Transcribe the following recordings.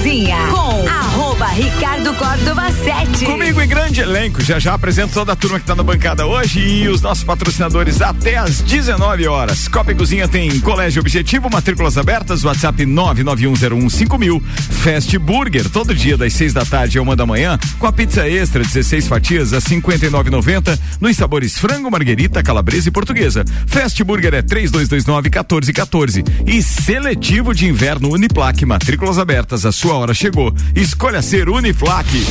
Cozinha com arroba Ricardo Córdova 7. Comigo em grande elenco, já já apresento toda a turma que está na bancada hoje e os nossos patrocinadores até às 19 horas. Copa e Cozinha tem Colégio Objetivo, matrículas abertas, WhatsApp 991015000. Fast Burger, todo dia das 6 da tarde a uma da manhã, com a pizza extra 16 fatias a 59,90 nos sabores frango, marguerita, calabresa e portuguesa. Fast Burger é 3229 1414 e seletivo de inverno Uniplaque, matrículas abertas, a sua hora chegou. Escolha ser Uniplaque.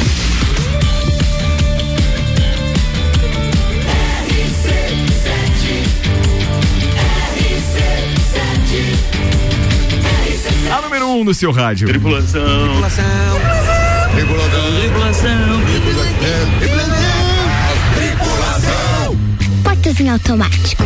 A número 1 um no seu rádio. Tripulação. Tripulação. Tripulação. Tripulação. Portas em automático.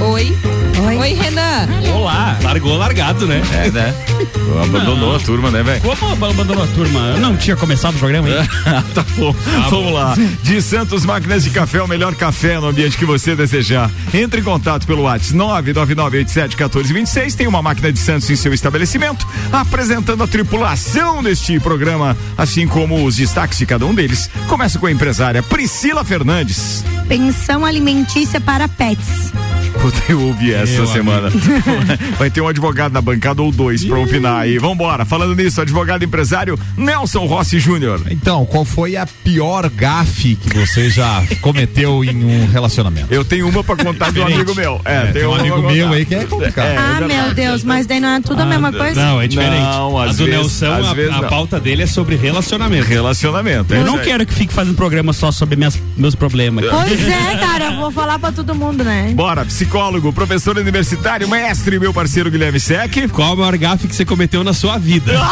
Oi. Oi. Oi, Renan. Olá. Largou largado, né? É, né? Abandonou a turma, né, velho? Como abandonou a turma? Eu não tinha começado o programa ainda. tá bom. Vamos lá. De Santos Máquinas de Café, o melhor café no ambiente que você desejar. Entre em contato pelo WhatsApp 999871426. Tem uma máquina de Santos em seu estabelecimento, apresentando a tripulação deste programa, assim como os destaques de cada um deles. Começa com a empresária Priscila Fernandes. Pensão alimentícia para pets. Puta, eu ouvi essa Meu semana. Vai ter um advogado na bancada ou dois pra opinar aí. Vambora. Falando nisso, advogado empresário Nelson Rossi Júnior. Então, qual foi a pior gafe que você já cometeu em um relacionamento? Eu tenho uma pra contar de um amigo meu. É, tem um amigo meu aí que é complicado. É, ah, já- meu Deus, mas daí não é tudo a mesma coisa? Não, é diferente. Não, a do vezes- Nelson, às vezes a, a pauta dele é sobre relacionamento. Relacionamento. é Eu não quero que fique fazendo programa só sobre minhas, meus problemas. Pois é, cara, eu vou falar pra todo mundo, né? Bora, psicólogo, professor universitário, mestre, meu parceiro Guilherme Sec. Qual a maior gafe que você cometeu na sua vida?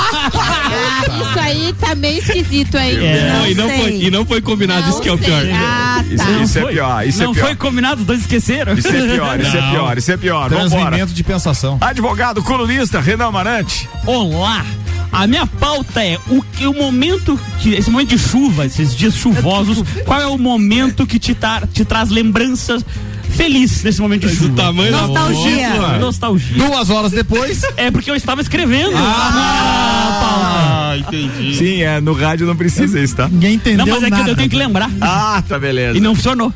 Isso aí tá meio esquisito aí. É, Não e, não foi, e não foi combinado, Não isso que é o pior. Ah, Isso, tá. isso é pior, isso não é pior. foi combinado, os dois esqueceram. Isso é pior, isso é pior, isso é pior. Vambora. Transmimento de pensação. Advogado, colunista, Renan Amarante. Olá! A minha pauta é o, que- o momento que. Esse momento de chuva, esses dias chuvosos, qual é o momento que te, te traz lembranças felizes nesse momento de chuva? tamanho da Nostalgia. pauta. Nostalgia. Duas horas depois. É porque eu estava escrevendo. Ah, a pauta. entendi. Sim, é, no rádio não precisa isso, tá? Ninguém entendeu Não, mas é que nada. eu tenho que lembrar. Ah, tá beleza. E não funcionou.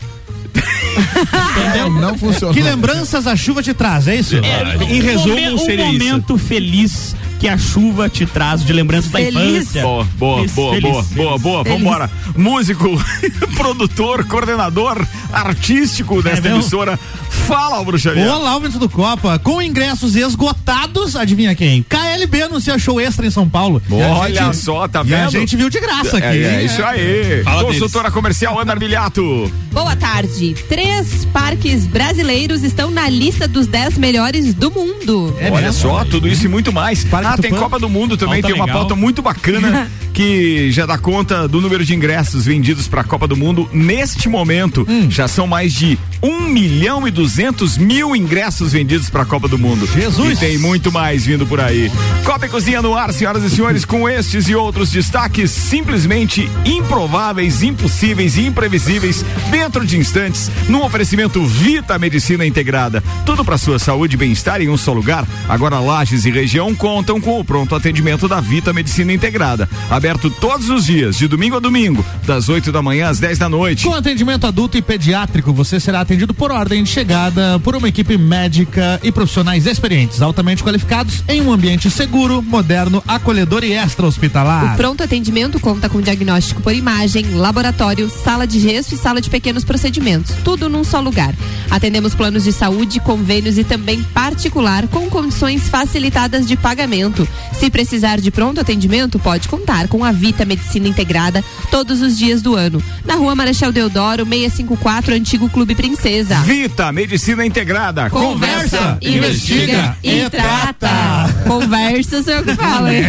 É, não funcionou. Que lembranças a chuva te traz, é isso? É, Em resumo, um seria isso. momento feliz que a chuva te traz de lembranças da Feliz. infância. Boa, boa, Feliz, boa, feliz, boa, feliz. boa, boa. Feliz. Vambora. Músico, produtor, coordenador artístico desta mesmo? emissora. Fala, bruxaria. Olá, ouvintes do Copa. Com ingressos esgotados, adivinha quem? KLB anuncia show extra em São Paulo. Olha gente- só, tá E a vendo? gente viu de graça aqui. É, é isso aí. Fala Consultora comercial Ana Armiliato. Boa tarde. Três parques brasileiros estão na lista dos 10 melhores do mundo. É Olha mesmo? só, tudo isso e muito mais. Parque ah, tem. Copa do Mundo também, Pauta tem uma legal. pauta muito bacana que já dá conta do número de ingressos vendidos para a Copa do Mundo. Neste momento, Hum. já são mais de 1 milhão e 200 mil ingressos vendidos para a Copa do Mundo. Jesus! E tem muito mais vindo por aí. Copa e Cozinha no ar, senhoras e senhores, com estes e outros destaques simplesmente improváveis, impossíveis e imprevisíveis dentro de instantes, num oferecimento Vita Medicina Integrada. Tudo para sua saúde e bem-estar em um só lugar. Agora Lages e região contam com o pronto atendimento da Vita Medicina Integrada. Aberto todos os dias, de domingo a domingo, das 8 da manhã às 10 da noite. Com atendimento adulto e pediátrico, você será atendido por ordem de chegada por uma equipe médica e profissionais experientes, altamente qualificados, em um ambiente seguro, moderno, acolhedor e extra-hospitalar. O pronto atendimento conta com diagnóstico por imagem, laboratório, sala de gesso e sala de pequenos procedimentos. Tudo num só lugar. Atendemos planos de saúde, convênios e também particular com condições facilitadas de pagamento. Se precisar de pronto atendimento, pode contar com a Vita Medicina Integrada todos os dias do ano. Na rua Marechal Deodoro, 654, Antigo Clube Princesa. Vita Medicina Integrada. Conversa, investiga e trata. Conversa, sou eu que falo. hein?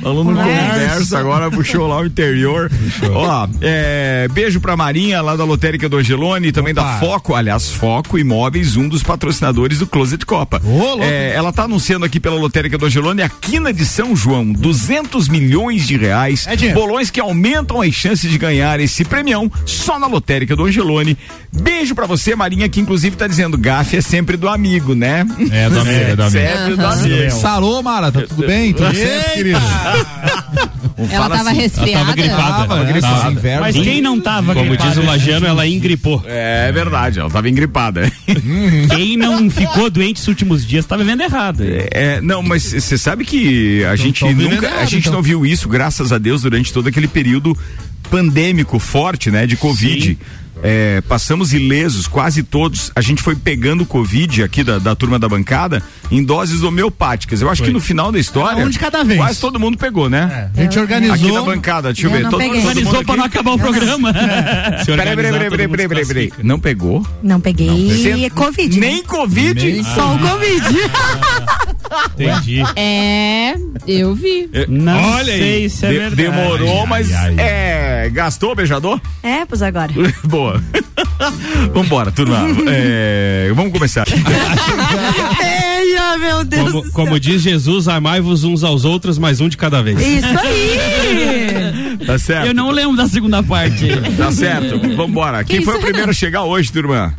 Falando no conversa, agora puxou lá o interior. Ó, é, beijo pra Marinha, lá da Lotérica do Angelone, e também da Foco, aliás, Foco Imóveis, um dos patrocinadores do Closet Copa. louco. É, ela tá anunciando aqui pela Lotérica do Angelone a quina de São João, 200 milhões de reais. É dinheiro. bolões que aumentam as chances de ganhar esse premião só na Lotérica do Angelone. Beijo pra você, Marinha, que inclusive tá dizendo, gafe é sempre do amigo, né? É, do amigo, é do amigo. Sempre do amigo. Alô, Mara, tá tudo bem? Tudo certo, querido? Ela tava resfriada. Ela tava gripada. Tava, Ela gripada. tava. Inverno. Mas quem não tava Como gripado diz o Lajano, ela engripou. É verdade, ela tava engripada. Quem não ficou doente esses últimos dias tá vivendo errado. É, não, mas você sabe que a gente nunca, a errado, gente então. não viu isso, graças a Deus, durante todo aquele período pandêmico forte, né, de Covid. É, passamos ilesos, quase todos. A gente foi pegando Covid aqui da, da turma da bancada em doses homeopáticas. Eu acho que no final da história. Um de cada vez. Quase todo mundo pegou, né? A gente organizou. Aqui na bancada, deixa eu, Eu ver. não Todo, peguei. todo mundo Organizou pra não acabar o programa. Peraí, peraí, peraí, peraí, peraí, peraí, peraí. classifica. Não pegou? Não peguei Você- é Covid. né? Nem Covid? Só o Covid. Entendi. É, eu vi. Não Olha aí. sei se é De- verdade. Demorou, mas ai, ai. é. Gastou o beijador? É, pois agora. Boa. Vambora, turma. É, vamos começar. Eia, meu Deus Como, como diz Jesus, amai-vos uns aos outros, mas um de cada vez. Isso aí. Tá certo? Eu não lembro da segunda parte. Tá certo. Vambora. Quem Que foi o isso, primeiro a chegar hoje, turma?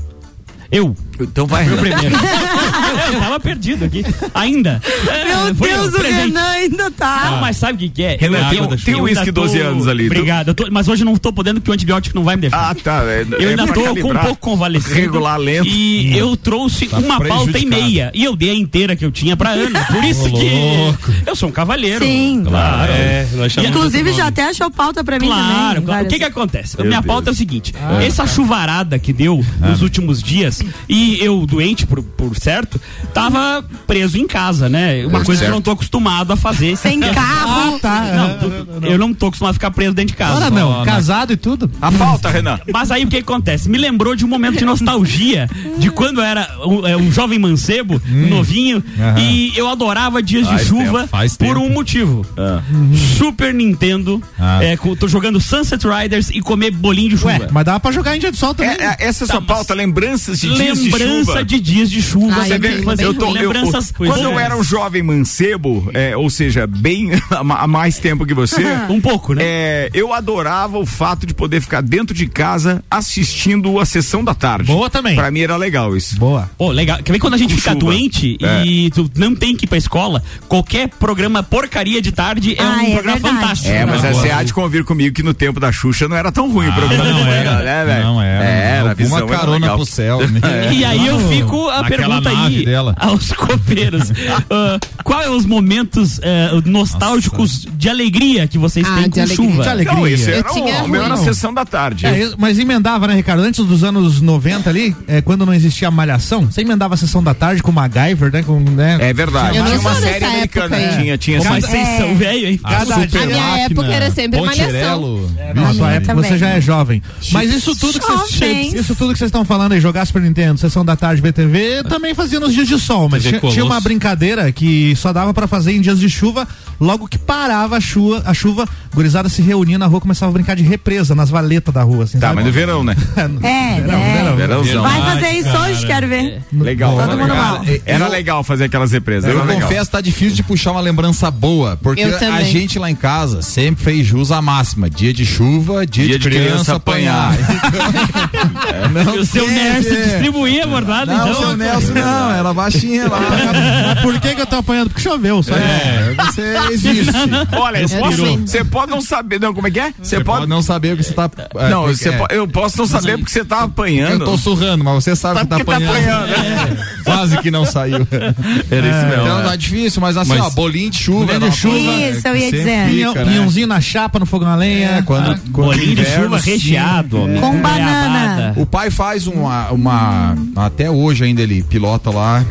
Eu. Então vai. Fui o primeiro. eu tava perdido aqui. Ainda. Meu foi eu, Deus, o presente. Renan ainda tá. Não, mas sabe o que, que é? Renan, Eu tem ainda- um- tem um eu ainda uísque 12 anos ali. Obrigado, eu tô- mas hoje eu não tô podendo porque o antibiótico não vai me deixar. Ah, tá. É, Eu é ainda pra tô com um calibrar. pouco convalescente. Regular lento. E eu trouxe uma pauta e meia. E eu dei a inteira que eu tinha pra Ana. Por isso que eu sou um cavalheiro. Sim. Claro. É, Inclusive, já até achou pauta pra mim Claro, também. claro. O que que acontece? A Meu minha Deus. pauta é o seguinte: essa chuvarada que deu nos últimos dias e eu doente por, por certo, tava preso em casa, né? Uma É, coisa que eu certo. não tô acostumado a fazer. Sem carro. Tá. Não, tu- eu não tô acostumado a ficar preso dentro de casa. Ora não, casado e tudo. A pauta, Renan. Mas aí o que acontece? Me lembrou de um momento de nostalgia de quando eu era um, é, um jovem mancebo, um novinho, e eu adorava dias de Faz chuva tempo, faz por tempo. um motivo. Super Nintendo, Ah. é, tô jogando Sunset Riders e comer bolinho de chuva. Ué, mas dava pra jogar em dia de sol também. É, é, essa é a Tá, sua pauta, lembranças de dias de Lembrança chuva. de dias de chuva. Ai, Você Tem vê, eu tô, eu- lembranças eu- quando eu era um jovem mancebo, é, ou seja, bem há ma- há mais tempo que você, Um pouco, né? é, eu adorava o fato de poder ficar dentro de casa assistindo a sessão da tarde. Boa também. Pra mim era legal isso. Boa. Pô, legal. Quer ver quando a gente Com fica chuva. doente É. e tu não tem que ir pra escola? Qualquer programa porcaria de tarde é Ah, um é programa verdade. fantástico. É, mas Não, você há de convir comigo que no tempo da Xuxa não era tão ruim o programa. não era. né, velho? Não era. Era, a visão Alguma era carona legal. pro céu. E aí eu fico a Naquela pergunta aí dela. aos copeiros. Ah, qual é os momentos eh, nostálgicos de alegria que vocês Ah, têm de com alegria. chuva? De alegria. Não, esse era o, o meu era a ruim. sessão da tarde. É, mas emendava, né, Ricardo? Antes dos anos 90 ali, é, quando não existia a malhação, você emendava a sessão da tarde com MacGyver, né? Com, né? É verdade. Eu não Tinha uma série americana. época. Tinha, tinha Pô, mas vocês são velho, hein? Cada A minha época era sempre malhação. Na A sua época você já é jovem. Mas isso tudo que vocês. Isso tudo que vocês estão falando aí, jogar Super Nintendo, sessão da tarde, VTV, também fazia nos dias de sol, mas tinha, tinha uma brincadeira que só dava pra fazer em dias de chuva, logo que parava a chuva, a chuva, gurizada se reunia na rua, começava a brincar de represa nas valetas da rua, assim, Tá, sabe? mas no verão, né? É, Verão, é. verão. Verãozão. Vai fazer isso hoje, quero ver. Legal. Todo mundo Era- mal. Era legal fazer aquelas represas. Eu Era legal. confesso, tá difícil de puxar uma lembrança boa, porque Eu a gente lá em casa sempre fez jus à máxima. Dia de chuva, dia, Dia de, de criança criança, apanhar. E o seu dizer- distribuía a bordada, Não, então. seu Nelson não, era baixinha lá. Mas por que que eu tô apanhando? Porque choveu, só isso. É, você existe. Olha, posso- também. você pode não saber. Não, como é que é? Você pode. pode não saber o que você tá. é, Não, porque- é, po- eu posso não saber porque você tá apanhando. Eu tô surrando, mas você sabe, Sabe que tá que tá apanhando. apanhando. É, Quase que não saiu. Era isso mesmo. Então tá difícil, mas assim, Mas- ó, bolinho de chuva. Bolinho de é chuva. Isso, eu ia dizer. Pinhão- né? Pinhãozinho na chapa, no fogão a lenha. É, quando, quando Bolinho de chuva recheado. Com banana. O pai faz uma, uma. Até hoje ainda ele pilota lá.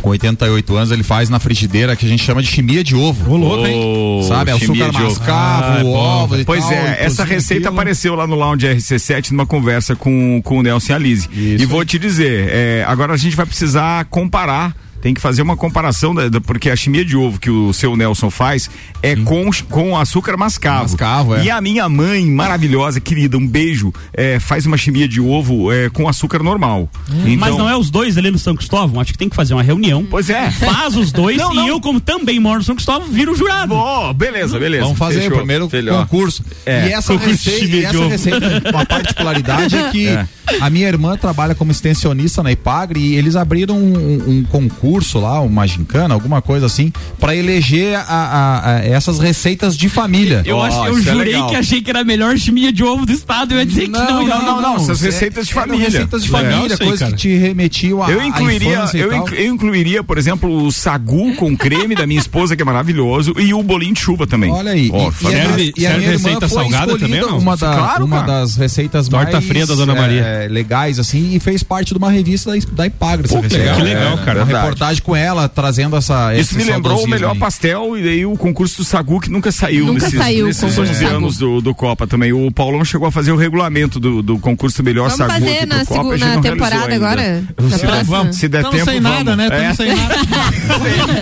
Com 88 anos, ele faz na frigideira que a gente chama de chimia de ovo. Ô, louco, hein? Sabe? É açúcar de ovo. mascavo, Ah, é ovo e Pois tal, é, e essa receita aquilo. apareceu lá no Lounge RC7 numa conversa com, com o Nelson e a Lise. Isso. E vou te dizer, é, agora a gente vai precisar comparar. Tem que fazer uma comparação, da- da- porque a chimia de ovo que o seu Nelson faz é com, com açúcar mascavo. Mascavo, é. E a minha mãe, maravilhosa, querida, um beijo, é, faz uma chimia de ovo é, com açúcar normal. Então, Mas não é os dois ali no São Cristóvão? Acho que tem que fazer uma reunião. Pois é. Faz os dois Não, e não. eu, como também moro no São Cristóvão, viro o jurado. Bom, beleza, beleza. Vamos fazer Fechou. o primeiro Filho, ó. concurso. É, e essa concurso receita, chimia e de essa ovo. receita, uma particularidade é que É. a minha irmã trabalha como extensionista na Ipagre e eles abriram um, um concurso concurso lá, uma gincana, alguma coisa assim, pra eleger a- a- a- essas receitas de família. Eu, acho, eu é jurei legal. que achei que era a melhor chiminha de ovo do estado. Eu ia dizer que não. não, não, não, essas é- receitas de eram família. Receitas de É, família, coisas que te remetiam a Eu incluiria, eu, eu incluiria, por exemplo, o sagu com creme da minha esposa, que é maravilhoso, e o bolinho de chuva também. Olha aí. Ó, e, e Serve- e a serve receita foi salgada também não? Uma, da- Claro, uma das receitas Torta mais fria da Dona é, Maria. legais, assim, e fez parte de uma revista da, da Ipagre. Pô, que legal. Que legal, cara. Uma Verdade. Reportagem com ela, trazendo essa. Isso esse me lembrou o melhor aí. pastel e daí o concurso do Sagu que nunca saiu Nunca nesses, saiu nesses concurso 11 do Sagu. anos do, do Copa também. O Paulão chegou a fazer o regulamento do, do concurso melhor Vamos Sagu fazer aqui pro na Copa, segunda temporada agora? Na Se- próxima? Se der Tamo tempo, sem vamos. nada, né? É. sem nada.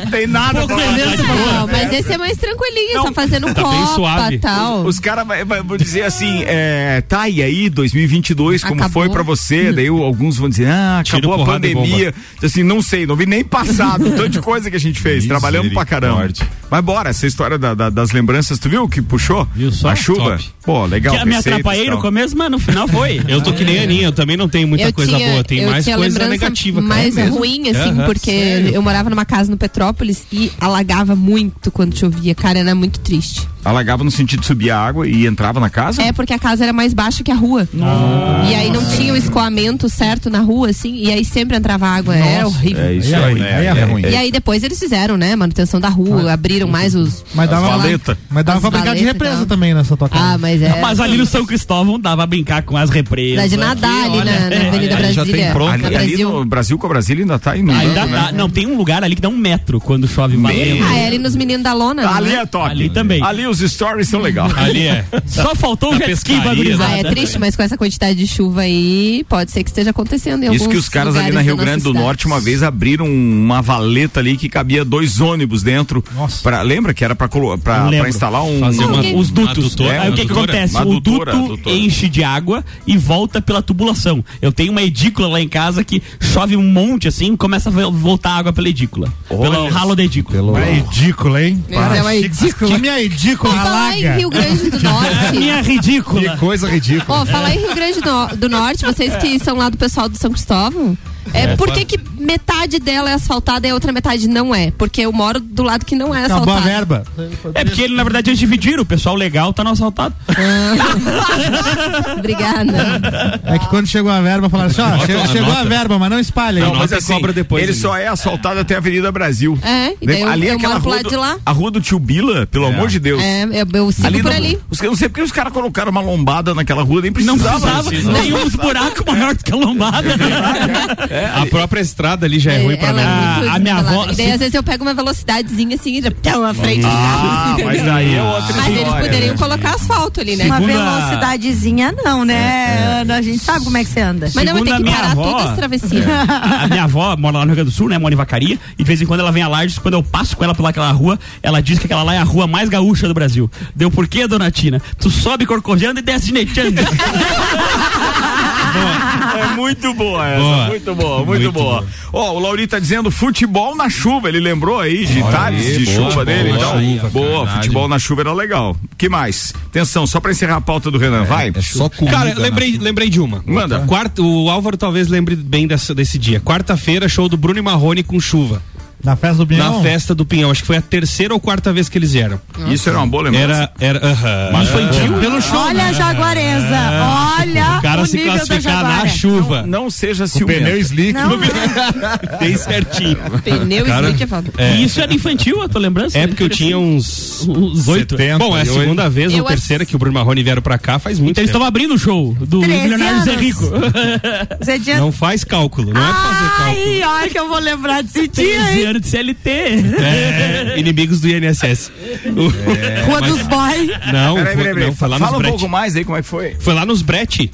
tem, tem nada pra Não, mas esse é mais tranquilinho, só fazendo tá copa suave. e tal. Os caras vão dizer assim, é, tá, e aí, 2022, como Acabou. foi pra você? Daí alguns vão dizer, ah, acabou a pandemia. Assim, não sei, não vi nem passado, tanto de coisa que a gente fez, trabalhamos pra caramba. Mas bora, essa história da- da- das lembranças, tu viu que puxou? Viu só? A chuva? Top. Pô, legal. Que me atrapalhei no começo, mas no final foi. Eu tô que nem a Aninha, eu também não tenho muita eu coisa tinha, boa, tem eu mais tinha coisa lembrança negativa. cara. mais É mesmo? ruim, assim, Aham. porque Sério? eu morava numa casa no Petrópolis e alagava muito quando chovia. Cara, era muito triste. Alagava no sentido de subir a água e entrava na casa? É porque a casa era mais baixa que a rua. E aí não tinha o escoamento certo na rua, assim, e aí sempre entrava água. Era horrível. É isso Aí é aí. ruim, aí é ruim. E aí depois eles fizeram, né? Manutenção da rua, abriram mais os. Mas dava, As valeta. mas dava As pra brincar de valeta represa também nessa tua casa. Ah, mas é. Mas ali no São Cristóvão dava pra brincar com as represas. Dá de nadar ali na, na Avenida aí já tem Brasília. pronto. Ali, ali Brasil. no Brasil com a Brasília ainda tá inundando, Ainda né? dá. Não, tem um lugar ali que dá um metro quando chove. Ah, é ali nos meninos da lona. Ali é? é top. Ali também. Ali os stories são legais. Ali é. Só faltou o jet ski. Ah, é triste, mas com essa quantidade de chuva aí, pode ser que esteja acontecendo em Isso que os caras ali na Rio Grande do cidade. Norte uma vez abriram uma valeta ali que cabia dois ônibus dentro. Nossa. Pra, lembra que era pra, colo- pra, pra instalar um. Fazer uma, Os dutos. adutora, É, Aí o que, que acontece? Uma o duto adutora. enche de água e volta pela tubulação. Eu tenho uma edícula lá em casa que chove um monte assim, começa a vo- voltar água pela edícula. pelo ralo da edícula. Pelo... É ridículo, hein? É uma edícula. Que minha edícula Ó, falar em. Rio Grande do Norte. Minha ridícula. coisa ridícula. Ó, falar em Rio Grande do, do Norte, vocês que são lá do pessoal do São Cristóvão. É, por que, que metade dela é asfaltada e a outra metade não é? Porque eu moro do lado que não é Acabou a asfaltado. verba. É porque ele, na verdade, eles dividiram. O pessoal legal tá no assaltado. Obrigada. É que quando chegou a verba, falaram assim: ó, Anota, che- chegou a verba, mas não espalha. Não, aí. mas assim, cobra depois ele ali. só é asfaltado até a Avenida Brasil. É, e daí eu- ali é eu aquela moro pro rua lado do- de lá. A rua do tio Bila, pelo amor de Deus. É, eu, eu sigo por não- ali. Os, eu não sei porque os caras colocaram uma lombada naquela rua, nem Não precisava. precisava. Tem uns buracos maiores do que a lombada. A própria estrada ali já é, ruim pra ela é muito a minha avó- desnivelada. E daí, às vezes, eu pego uma velocidadezinha assim e já tão à frente. Ah, do carro, mas entendeu? daí é outra Mas eles poderiam né? colocar asfalto ali, né? Uma velocidadezinha não, né, Ana? A gente sabe como é que você anda. Mas não vai ter que parar avó, todas as travessias. A minha avó mora lá no Rio Grande do Sul, né? Mora em Vacaria. E de vez em quando ela vem a Lages. Quando eu passo com ela pelaquela rua, ela diz que aquela lá é a rua mais gaúcha do Brasil. Deu por quê, dona Tina? Tu sobe corcojando e desce neteando. É muito boa essa, Boa. muito boa, muito, Muito boa. Ó, o Lauri tá dizendo futebol na chuva, ele lembrou aí de tardes aí, de boa, chuva dele e boa, tal. chuva, boa, futebol na chuva era legal. que mais? Atenção, só pra encerrar a pauta do Renan, vai. É só comida. Cara, lembrei, lembrei de uma. Manda. Quarta, o Álvaro talvez lembre bem dessa, desse dia. Quarta-feira, show do Bruno e Marrone com chuva. Na festa do Pinhão. Na festa do Pinhão. Acho que foi a terceira ou quarta vez que eles vieram. Isso era uma boa lembrança. Era. era aham. Mas foi infantil? pelo show. Olha a jaguareza. Olha O cara o se classificar na chuva. Não seja O pneu ciumento. slick. Não, Bem certinho. Pneu Cara, e slick é foda. É. E isso era infantil, a tua lembrança? É porque eu tinha uns. Uns oito. 70. Bom, é a segunda vez ou terceira que o Bruno Marrone vieram pra cá faz muito Então eles tempo. estavam abrindo o show do 13 Milionário Zé. Rico. Tinha... Não faz cálculo, não é fazer cálculo. Ai, olha que eu vou lembrar desse dia, 13 hein? De CLT. É, inimigos do INSS. O- Rua mas- dos Boys. Não, Peraí, peraí, peraí. não, foi lá Fala nos um brete. pouco mais aí como é que foi. Foi lá nos brete.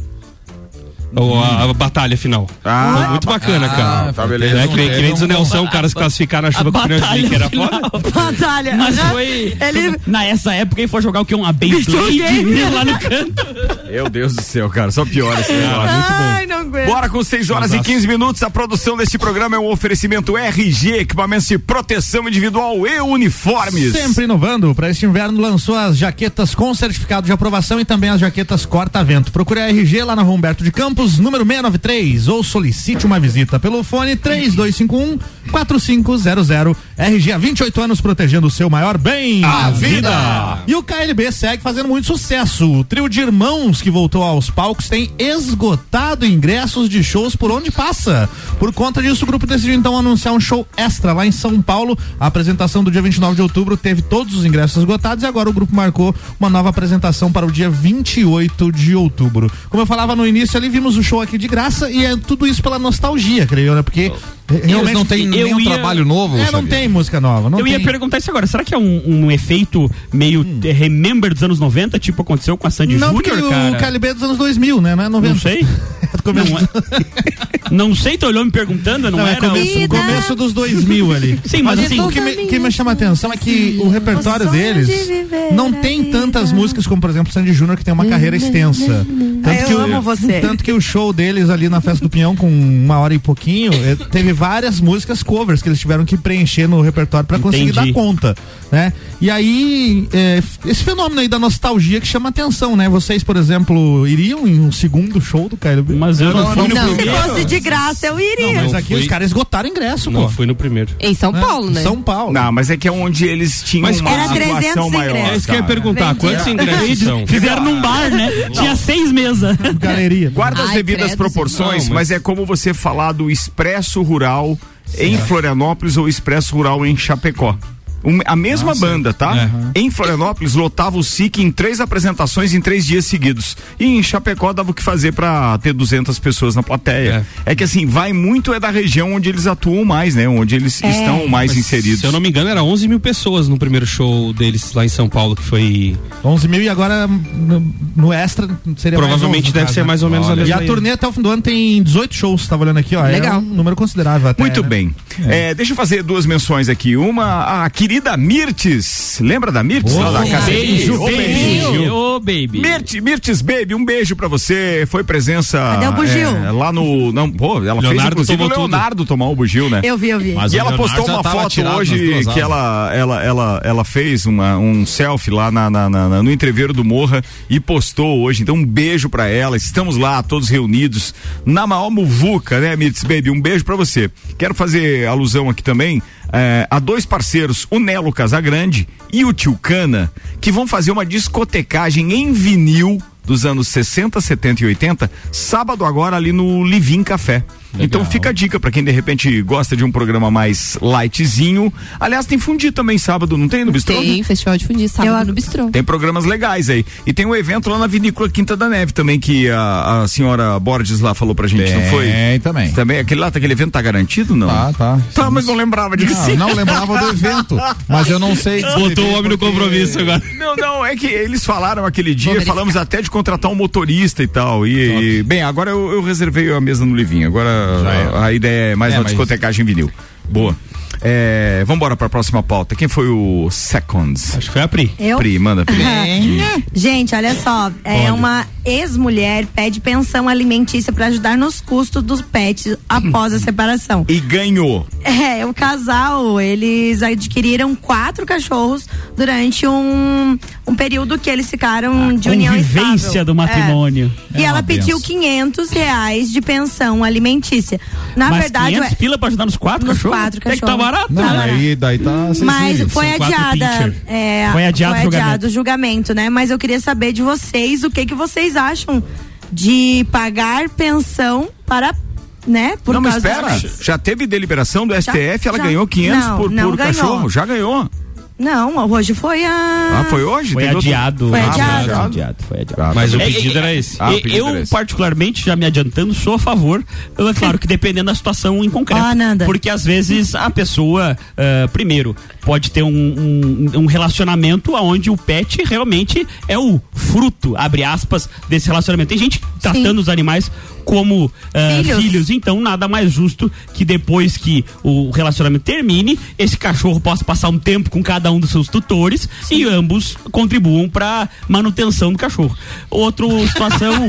Ou a, a batalha final. Ah, foi muito bacana, cara. tá, beleza. É, que, nem- que nem diz o Nelson, o cara se classificar na chuva com o slick era foda. Batalha. Mas Aham. foi. Ele... Nessa época ele foi jogar o que? Uma. Beyblade lá no canto. Meu Deus do céu, cara, só piora esse negócio. Ai, não aguento. Bora com 6 horas e 15 minutos. A produção deste programa é um oferecimento RG, equipamentos de proteção individual e uniformes. Sempre inovando, para este inverno lançou as jaquetas com certificado de aprovação e também as jaquetas corta-vento. Procure a RG lá na Rua Humberto de Campos, número 693, ou solicite uma visita pelo fone 3251 4500. RG há 28 anos protegendo o seu maior bem, A vida. E o KLB segue fazendo muito sucesso. O trio de irmãos que voltou aos palcos tem esgotado ingressos de shows por onde passa. Por conta disso, o grupo decidiu então anunciar um show extra lá em São Paulo. A apresentação do dia 29 de outubro teve todos os ingressos esgotados e agora o grupo marcou uma nova apresentação para o dia 28 de outubro. Como eu falava no início, ali vimos o show aqui de graça e é tudo isso pela nostalgia, creio, né? Porque Eles não eu nenhum ia- trabalho novo. é, não Xavier. tem música nova. Eu ia tem. perguntar isso agora. Será que é um, um efeito meio eh, remember dos anos 90, tipo aconteceu com a Sandy Não, porque Júnior, o cara? KLB é dos anos 2000, né? Não é 90. Não sei. Começo, Não, é- não sei, tu olhou me perguntando, não, Não, é era? começo, Vida. começo dos 2000 ali. Sim, mas assim- o que me, que me chama a atenção é que o repertório O sonho deles de não tem tantas músicas como, por exemplo, Sandy Júnior, que tem uma carreira extensa. Ah, eu que o, amo você. Tanto que o show deles ali na Festa do Pinhão, com uma hora e pouquinho, eh, teve várias músicas covers que eles tiveram que preencher no repertório para conseguir dar conta, né? E aí, eh, esse fenômeno aí da nostalgia que chama atenção, né? Vocês, por exemplo, iriam em um segundo show do KLB? Mas eu não, fui no Não, se primeiro. fosse de graça, eu iria. Mas aqui fui. os caras esgotaram ingresso, Não, pô. fui no primeiro. Em São né? Paulo, né? São Paulo. Não, mas é que é onde eles tinham Mas uma Era atuação 300 maior. ingressos. É isso que eu ia perguntar. Entendi. Quantos ingressos são? Fizeram num bar, né? Tinha seis mesas. Galeria. Guarda as devidas credo, proporções, não, mas... mas- é como você falar do Expresso Rural em Florianópolis ou Expresso Rural em Chapecó. Um- a mesma banda, tá? Em Florianópolis lotava o SIC em três apresentações em três dias seguidos. E em Chapecó dava o que fazer pra ter 200 pessoas na plateia. É. que assim, vai muito é da região onde eles atuam mais, né? Onde eles É. estão mais inseridos. Se eu não me engano, era 11 mil pessoas no primeiro show deles lá em São Paulo, que foi. 11 mil e agora no, no extra seria Provavelmente mais 11, no deve caso, ser né? mais ou menos a E mesma. a turnê até o fim do ano tem 18 shows, tava olhando aqui, ó. Legal. É um número considerável até. Muito né? bem. É, deixa eu fazer duas menções aqui. Uma, a querida Mirtes. Lembra da Mirtes? Lá da casa? Beijo, Ô, beijo. Ô, baby. Mirtes, Mirtes Baby, um beijo pra você. Foi presença. Cadê o bugio? é, lá no. Não, pô, ela fez Leonardo inclusive o tomou tudo. Leonardo tomar o bugio, né? Eu vi, eu vi. Mas e ela Leonardo postou uma foto hoje que ela, ela, ela, ela fez uma, um selfie lá na, na- na- na- no entreveiro do Morra e postou hoje. Então, um beijo pra ela. Estamos lá, todos reunidos na maior muvuca, né, Mirtz Baby? Um beijo pra você. Quero fazer alusão aqui também eh, a dois parceiros, o Nelo Casagrande e o Tio Cana, que vão fazer uma discotecagem em vinil dos anos 60, 70 e 80, sábado agora ali no Livim Café. Então fica a dica pra quem de repente gosta de um programa mais lightzinho. Aliás, tem fundir também sábado, não tem no bistrô? Tem festival de fundir sábado Eu- no bistrô. Tem programas legais aí. E tem um evento lá na Vinícola Quinta da Neve também, que a, a senhora Borges lá falou pra gente, não foi? Tem também. Também, aquele lá, aquele evento tá garantido, não? Tá, tá. Tá, mas não lembrava disso. Não, não lembrava do evento, mas eu não sei. Botou o homem no compromisso agora. Não, não, é que eles falaram aquele dia, falamos até de contratar um motorista e tal. E, e- bem, agora eu, eu reservei a mesa no Livinho. Agora a, a ideia é mais É, uma discotecagem vinil. Boa. É, vamos embora pra próxima pauta. Quem foi o Seconds? Acho que foi a Pri. Eu? Pri, manda, Pri. Gente, olha só, é Olha. uma ex-mulher pede pensão alimentícia para ajudar nos custos dos pets após a separação. E ganhou. É, o casal, eles adquiriram quatro cachorros durante um, um período que eles ficaram de união Convivência estável. do matrimônio. É. E É ela uma pediu benção. 500 reais de pensão alimentícia. Na Mas verdade, 500 é- pila pra ajudar nos quatro Nos cachorros? quatro É que tá cachorros. Barato. Não, Tá aí daí tá. Mas foi adiada. é, Foi adiado o julgamento. julgamento, né? Mas eu queria saber de vocês o que que vocês acham de pagar pensão para, né? Por não, mas causa espera. Já teve deliberação do STF, ela já. ganhou 500 Não, por, não por ganhou. cachorro. Já ganhou. Não, hoje foi a. Ah, foi hoje? Foi Teve outro- adiado. Foi Ah, adiado. foi adiado. Foi adiado. Ah, Mas o bem. pedido era esse. Ah, o E- pedido era eu, esse. particularmente, já me adiantando, sou a favor. É claro que dependendo da situação em concreto. Ah, Nanda. Porque às vezes a pessoa, ah, primeiro, pode ter um, um, um relacionamento onde o pet realmente é o fruto, abre aspas, desse relacionamento. Tem gente tratando os animais como ah, Filhos. filhos. Então, nada mais justo que depois que o relacionamento termine, esse cachorro possa passar um tempo com cada um dos seus tutores e ambos contribuam para manutenção do cachorro. Outra situação,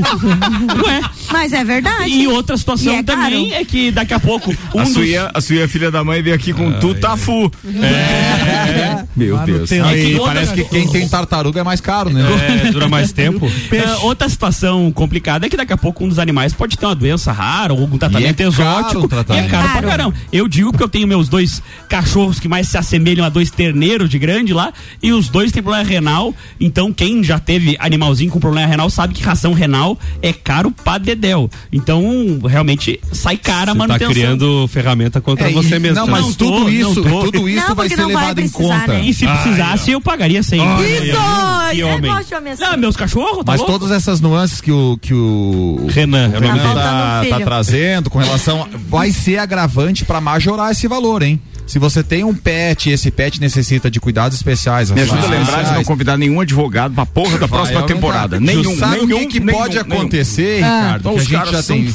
não é? Mas é verdade. E outra situação E é também caro. é que daqui a pouco um a, dos Suia, a Suia, filha da mãe, veio aqui com tutafu. É. Meu Lá no Deus. É que E outra- parece que quem tem tartaruga é mais caro, né? É, dura mais tempo. Ah, outra situação complicada é que daqui a pouco um dos animais pode ter uma doença rara ou algum tratamento E é exótico. tratamento. E é caro pra Caro. caramba. Eu digo que eu tenho meus dois cachorros que mais se assemelham a dois terneiros de grande lá e os dois têm problema renal. Então quem já teve animalzinho com problema renal sabe que ração renal é caro pra dedéu. Então realmente sai cara a Você tá manutenção. criando ferramenta contra É, você e- mesmo. Não, mas Não tô, tudo não isso, tô. tudo isso Não, vai porque ser não vai levado em conta. né? E se precisasse, eu pagaria sem. Isso! Eu homem. gosto de homem assim. Não, meus cachorros, tá Mas louco? todas essas nuances que o que o Renan, é o nome Renan faltando tá, filho. tá trazendo com relação vai ser agravante para majorar esse valor, hein? Se você tem um pet e esse pet necessita de cuidados especiais, Me ajuda a lembrar de não convidar nenhum advogado pra porra da próxima temporada. Nenhum, sabe nenhum. o que, que nenhum, pode nenhum. acontecer, Ricardo? Então que a gente já são- tem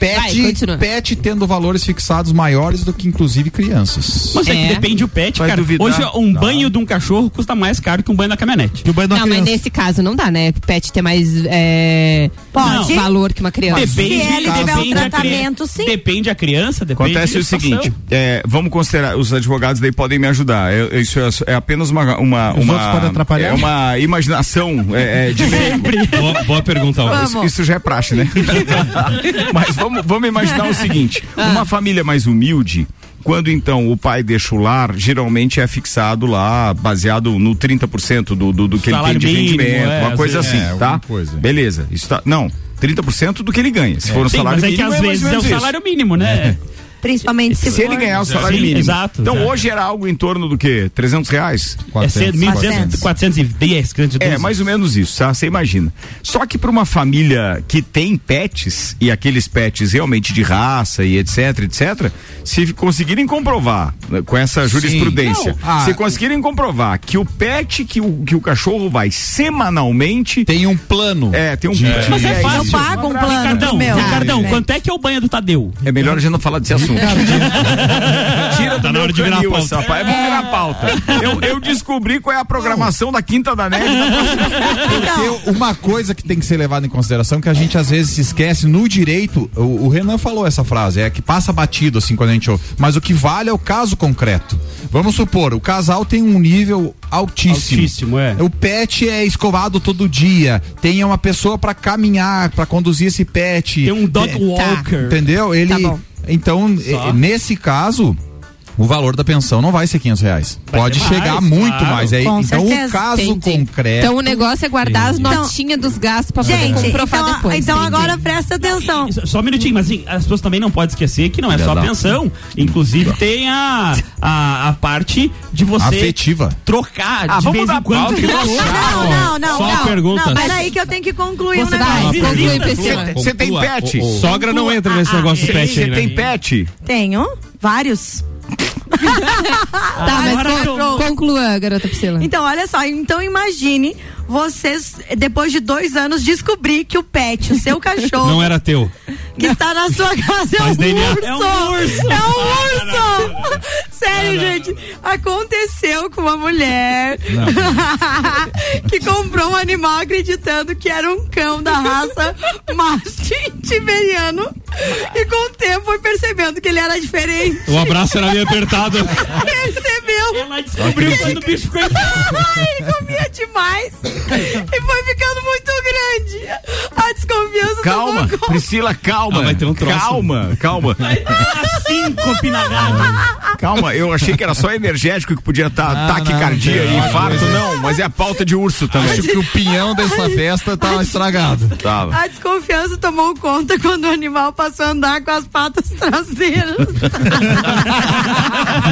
pet, continua. pet tendo valores fixados maiores do que inclusive crianças. Mas é, que É. depende do pet, Vai cara. duvidar? Hoje um banho de um cachorro custa mais caro que um banho da caminhonete. Que o banho Não, mas criança. nesse caso não dá, né? Pet ter mais é, Pode. valor que uma criança. Depende, Se ele tiver um tratamento, sim. Depende a criança, depende Acontece da o seguinte, é, vamos considerar, os advogados daí podem me ajudar. Eu- isso é, é apenas uma uma Os uma, outros podem atrapalhar? é uma imaginação é, é, de leigo. Boa, boa pergunta. Isso, isso já é praxe, né? Mas vamos, vamos imaginar o seguinte: uma família mais humilde. Quando então o pai deixa o lar, geralmente é fixado lá, baseado no 30% do, do, do que ele tem de mínimo, rendimento, é, uma coisa assim, É, tá? coisa. Beleza, isso tá. Não, 30% do que ele ganha. Se for o Sim, salário mas é que mínimo, às é vezes é o salário mínimo, né? Principalmente se, Se ele ganhar o salário Sim, mínimo. exato, então exato. hoje era algo em torno do quê? 300 reais? É cedo, 400. 410, 412. É, mais ou menos isso, tá? Você imagina. Só que para uma família que tem pets, e aqueles pets realmente de raça e etc, etc, se conseguirem comprovar, né, com essa jurisprudência, Não, ah, se conseguirem comprovar que o pet que o, que o cachorro vai semanalmente. Tem um plano. É, tem um de- Mas é fácil. Eu pago um plano Ricardão, meu. Ricardão, É. quanto é que é o banho do Tadeu? É melhor a gente não falar desse assunto. Tira do Tá na hora de virar a pauta. essa pa- É bom virar a pauta. Eu, eu descobri qual é a programação da Quinta da Neve. da próxima- Porque uma coisa que tem que ser levada em consideração que a gente às vezes se esquece no direito, o, o Renan falou essa frase, é que passa batido assim quando a gente ouve, mas o que vale é o caso concreto. Vamos supor, o casal tem um nível altíssimo. Altíssimo, é. O pet é escovado todo dia, tem uma pessoa pra caminhar, pra conduzir esse pet. Tem um dog Tem- walker. Entendeu? Ele Tá bom. Então, Só. nesse caso, o valor da pensão não vai ser 500 reais. Vai Pode chegar mais, muito claro. mais. É, Com então, o certeza. caso Entendi. concreto. Então o negócio é guardar as notinhas dos gastos pra poder Gente, comprovar então, depois. então entendi. agora presta atenção. Só- Só um minutinho, mas assim, as pessoas também não podem esquecer que não é só a pensão. Inclusive tem a, a, a parte de você Afetiva. trocar Ah, de vamos vez em quando. Não, não, não, Só não. perguntas. Não, peraí que eu tenho que concluir Você um negócio. Você tem pet? O- o- Sogra não entra nesse negócio de pet Você aí, né? tem pet? Tenho vários. Tá, mas Agora con- eu- conclua, garota Priscila. Então, olha só, então imagine vocês, depois de dois anos, descobrir que o pet, o seu cachorro, Não era teu. que está na sua casa é um DNA. urso. É um urso. É um urso. Sério, gente. Aconteceu com uma mulher que comprou um animal acreditando que era um cão da raça mastim tiberiano e com o tempo foi percebendo que ele era diferente. O abraço era meio apertado. Percebeu Ela descobriu quando o bicho ficou. Ai, comia demais. E foi ficando muito grande. A desconfiança Calma, conta. Priscila, calma. Ah, vai ter um troço. Calma, calma. Cinco na garra. Eu achei que era só energético que podia estar Não, taquicardia não, e infarto. não. Não, mas é a pauta de urso também. Acho que o pinhão dessa festa tá estragado. Tava. A desconfiança tomou conta quando o animal passou a andar com as patas traseiras.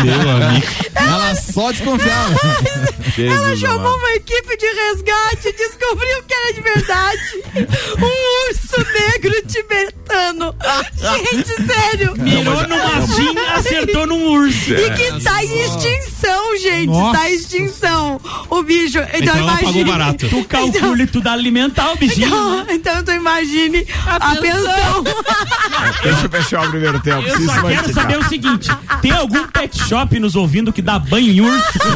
Meu amigo. Ela só desconfiava. Ela chamou uma equipe de resgate e descobriu que era de verdade. Um urso negro tibetano. Gente, sério. Mirou no mastim, acertou num urso. E que está em extinção gente. Nossa. Tá extinção. O bicho. Então, Então ela imagine. pagou barato. Tu calcule tudo alimentar o bichinho. Então, então tu imagine a, pensão. Deixa eu fechar o primeiro tempo. Eu só quero ficar. saber o seguinte: tem algum pet shop nos ouvindo que dá banho em urso?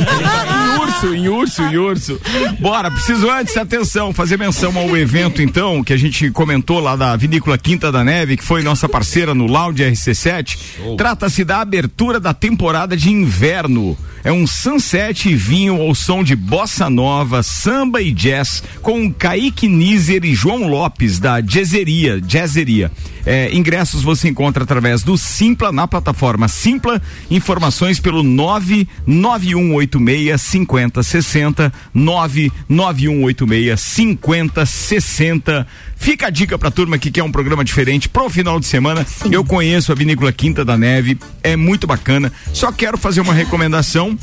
em urso, em urso, em urso. Bora, preciso antes, atenção, fazer menção ao evento então, que a gente comentou lá da Vinícola Quinta da Neve, que foi nossa parceira no Lounge RC7. Trata-se da abertura da temporada de inverno. É um sunset e vinho ao som de bossa nova, samba e jazz, com Kaique Nizer e João Lopes, da Jazzeria. Jazzeria. É, ingressos você encontra através do Simpla, na plataforma Simpla. Informações pelo 99186 5060. 99186 5060. Fica a dica pra turma que é um programa diferente pro final de semana. Eu conheço a Vinícola Quinta da Neve, é muito bacana. Só quero fazer uma recomendação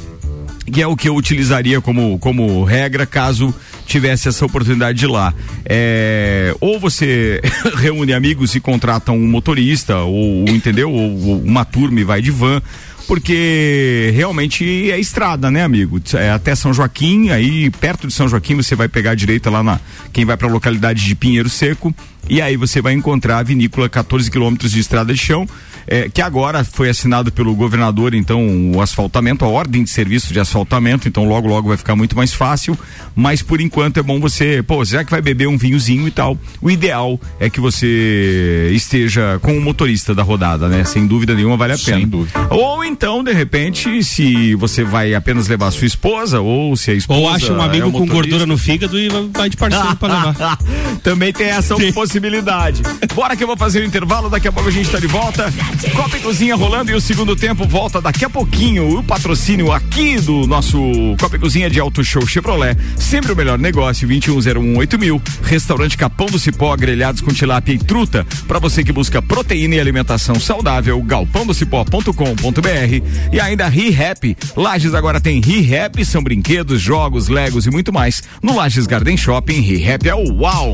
que é o que eu utilizaria como, como regra caso tivesse essa oportunidade de ir lá. É, ou você reúne amigos e contrata um motorista, ou, entendeu? Ou, ou uma turma e vai de van. Porque realmente é estrada, né, amigo? É até São Joaquim, aí perto de São Joaquim você vai pegar a direita lá na. Quem vai para a localidade de Pinheiro Seco. E aí você vai encontrar a vinícola 14 quilômetros de estrada de chão é, que agora foi assinado pelo governador, então, o asfaltamento, a ordem de serviço de asfaltamento, então logo, logo vai ficar muito mais fácil, mas por enquanto é bom você, pô, já que vai beber um vinhozinho e tal, o ideal é que você esteja com o motorista da rodada, né? Sem dúvida nenhuma vale a pena. Sem dúvida. Ou então, de repente, se você vai apenas levar a sua esposa, ou se a esposa. Ou acha um é amigo o com gordura no fígado e vai de parceiro pra levar. Também tem essa possibilidade. Bora que eu vou fazer o intervalo, daqui a pouco a gente tá de volta. Copa e Cozinha rolando e o segundo tempo volta daqui a pouquinho. O patrocínio aqui do nosso Copa e Cozinha de Auto Show Chevrolet. Sempre o melhor negócio, 21018000. mil. Restaurante Capão do Cipó, grelhados com tilápia e truta. Pra você que busca proteína e alimentação saudável, galpãodocipó.com.br. E ainda ReHap. Lages agora tem ReHap, são brinquedos, jogos, legos e muito mais. No Lages Garden Shopping, ReHap é o uau!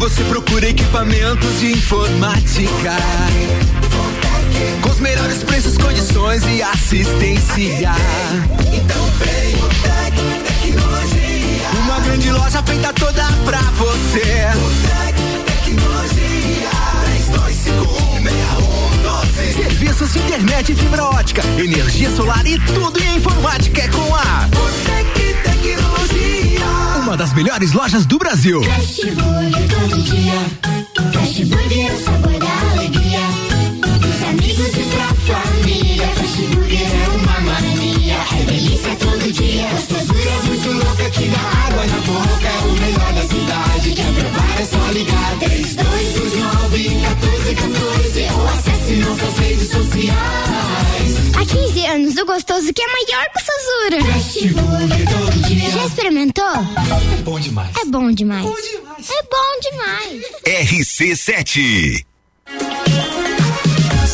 você procura equipamentos de informática, com os melhores preços, condições e assistência, então vem o Tec Tecnologia. Uma grande loja feita toda pra você. Tec Tecnologia. 32516112. Serviços de internet fibra ótica, energia solar e tudo em informática é com a Botec Tecnologia. Uma das melhores lojas do Brasil. Fast Burger todo dia. Fast Burger é o sabor da alegria. Dos amigos e pra família. Fast Burger é uma mania. É delícia todo dia. Gostosura muito louca que dá água na boca. É o 14 ou acesse nossas redes sociais. Há 15 anos, o gostoso que é maior que o Sazura. Já experimentou? Bom demais. É bom demais. É bom demais. É bom demais. RC7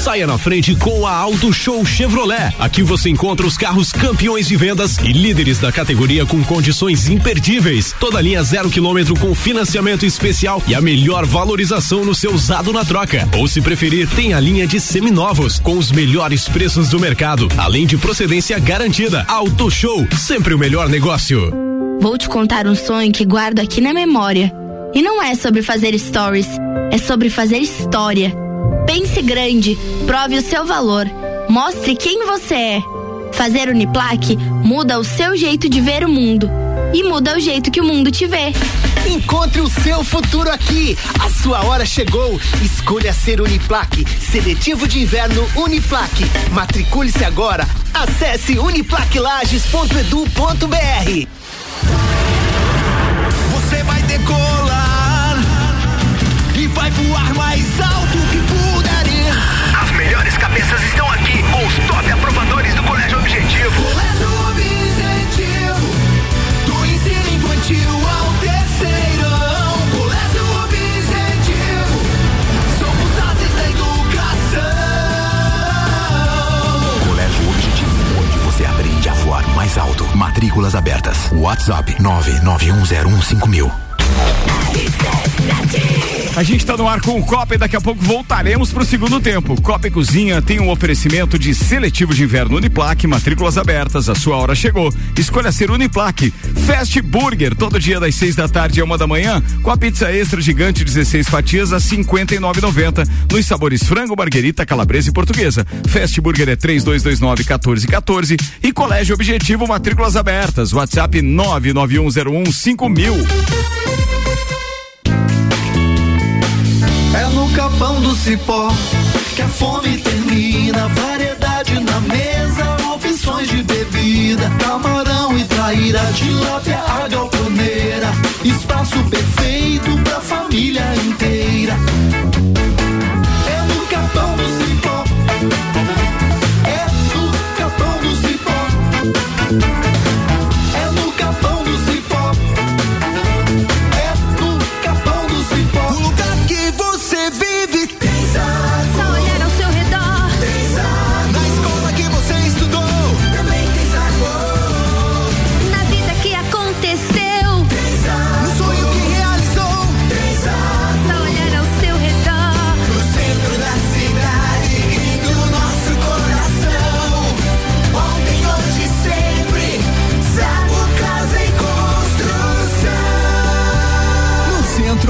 Saia na frente com a Auto Show Chevrolet. Aqui você encontra os carros campeões de vendas e líderes da categoria com condições imperdíveis. Toda linha zero quilômetro com financiamento especial e a melhor valorização no seu usado na troca. Ou se preferir, tem a linha de seminovos com os melhores preços do mercado, além de procedência garantida. Auto Show, sempre o melhor negócio. Vou te contar um sonho que guardo aqui na memória. E não é sobre fazer stories, é sobre fazer história. Pense grande, prove o seu valor, mostre quem você é. Fazer Uniplaque muda o seu jeito de ver o mundo e muda o jeito que o mundo te vê. Encontre o seu futuro aqui. A sua hora chegou. Escolha ser Uniplaque. Seletivo de inverno Uniplaque. Matricule-se agora. Acesse uniplaquilages.edu.br. Você vai decolar e vai voar mais alto WhatsApp 991015000. A gente está no ar com o Copa e daqui a pouco voltaremos para o segundo tempo. Copa e Cozinha tem um oferecimento de seletivo de inverno Uniplaque, matrículas abertas, a sua hora chegou. Escolha ser Uniplaque. Fast Burger, todo dia das seis da tarde a uma da manhã, com a pizza extra gigante 16 fatias a 59,90 nos sabores frango, marguerita, calabresa e portuguesa. Fast Burger é 3229 1414 e Colégio Objetivo, matrículas abertas. WhatsApp 99101 5000. É no capão do cipó que a fome termina. Variedade na mesa, de bebida. Camarão e traíra, tilápia, a galponeira. Espaço perfeito pra família inteira.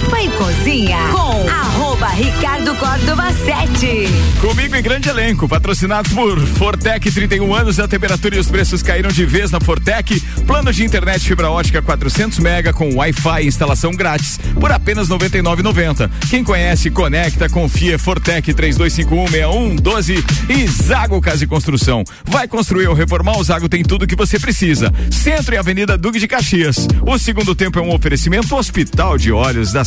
Copa e Cozinha com arroba Ricardo Córdova 7. Comigo em grande elenco, patrocinados por Fortec 31 anos, a temperatura e os preços caíram de vez na Fortec. Plano de internet fibra ótica 400 mega com Wi-Fi e instalação grátis por apenas 99,90. Quem conhece, conecta, confia Fortec 32516112 e Zago Casa e Construção. Vai construir ou reformar, o Zago tem tudo que você precisa. Centro e Avenida Duque de Caxias. O segundo tempo é um oferecimento Hospital de Olhos da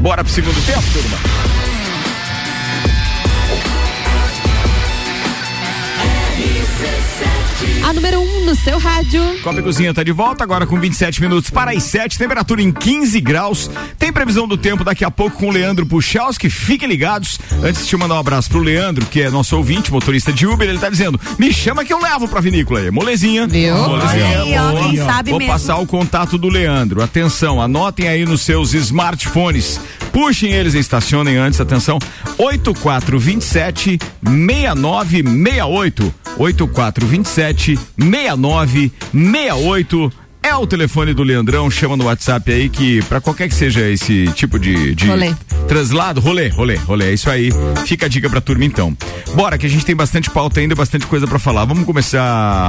Bora pro segundo tempo, turma? A número 1 um no seu rádio. Copa e Cozinha tá de volta agora com 27 minutos para as 7, temperatura em 15 graus. Tem previsão do tempo daqui a pouco com o Leandro Puchalski. Fiquem ligados. Antes de eu mandar um abraço pro Leandro, que é nosso ouvinte, motorista de Uber, ele tá dizendo: "Me chama que eu levo pra vinícola aí, molezinha". Viu? Molezinha. Aí, ó, quem. Sabe Vou mesmo. passar o contato do Leandro. Atenção, anotem aí nos seus smartphones. Puxem eles e estacionem antes, atenção. 8427 6968. 8427 6968. É o telefone do Leandrão, chama no WhatsApp aí que para qualquer que seja esse tipo de, de Rolê. translado, rolê, rolê, rolê, é isso aí. Fica a dica pra turma então. Bora que a gente tem bastante pauta ainda, bastante coisa pra falar. Vamos começar,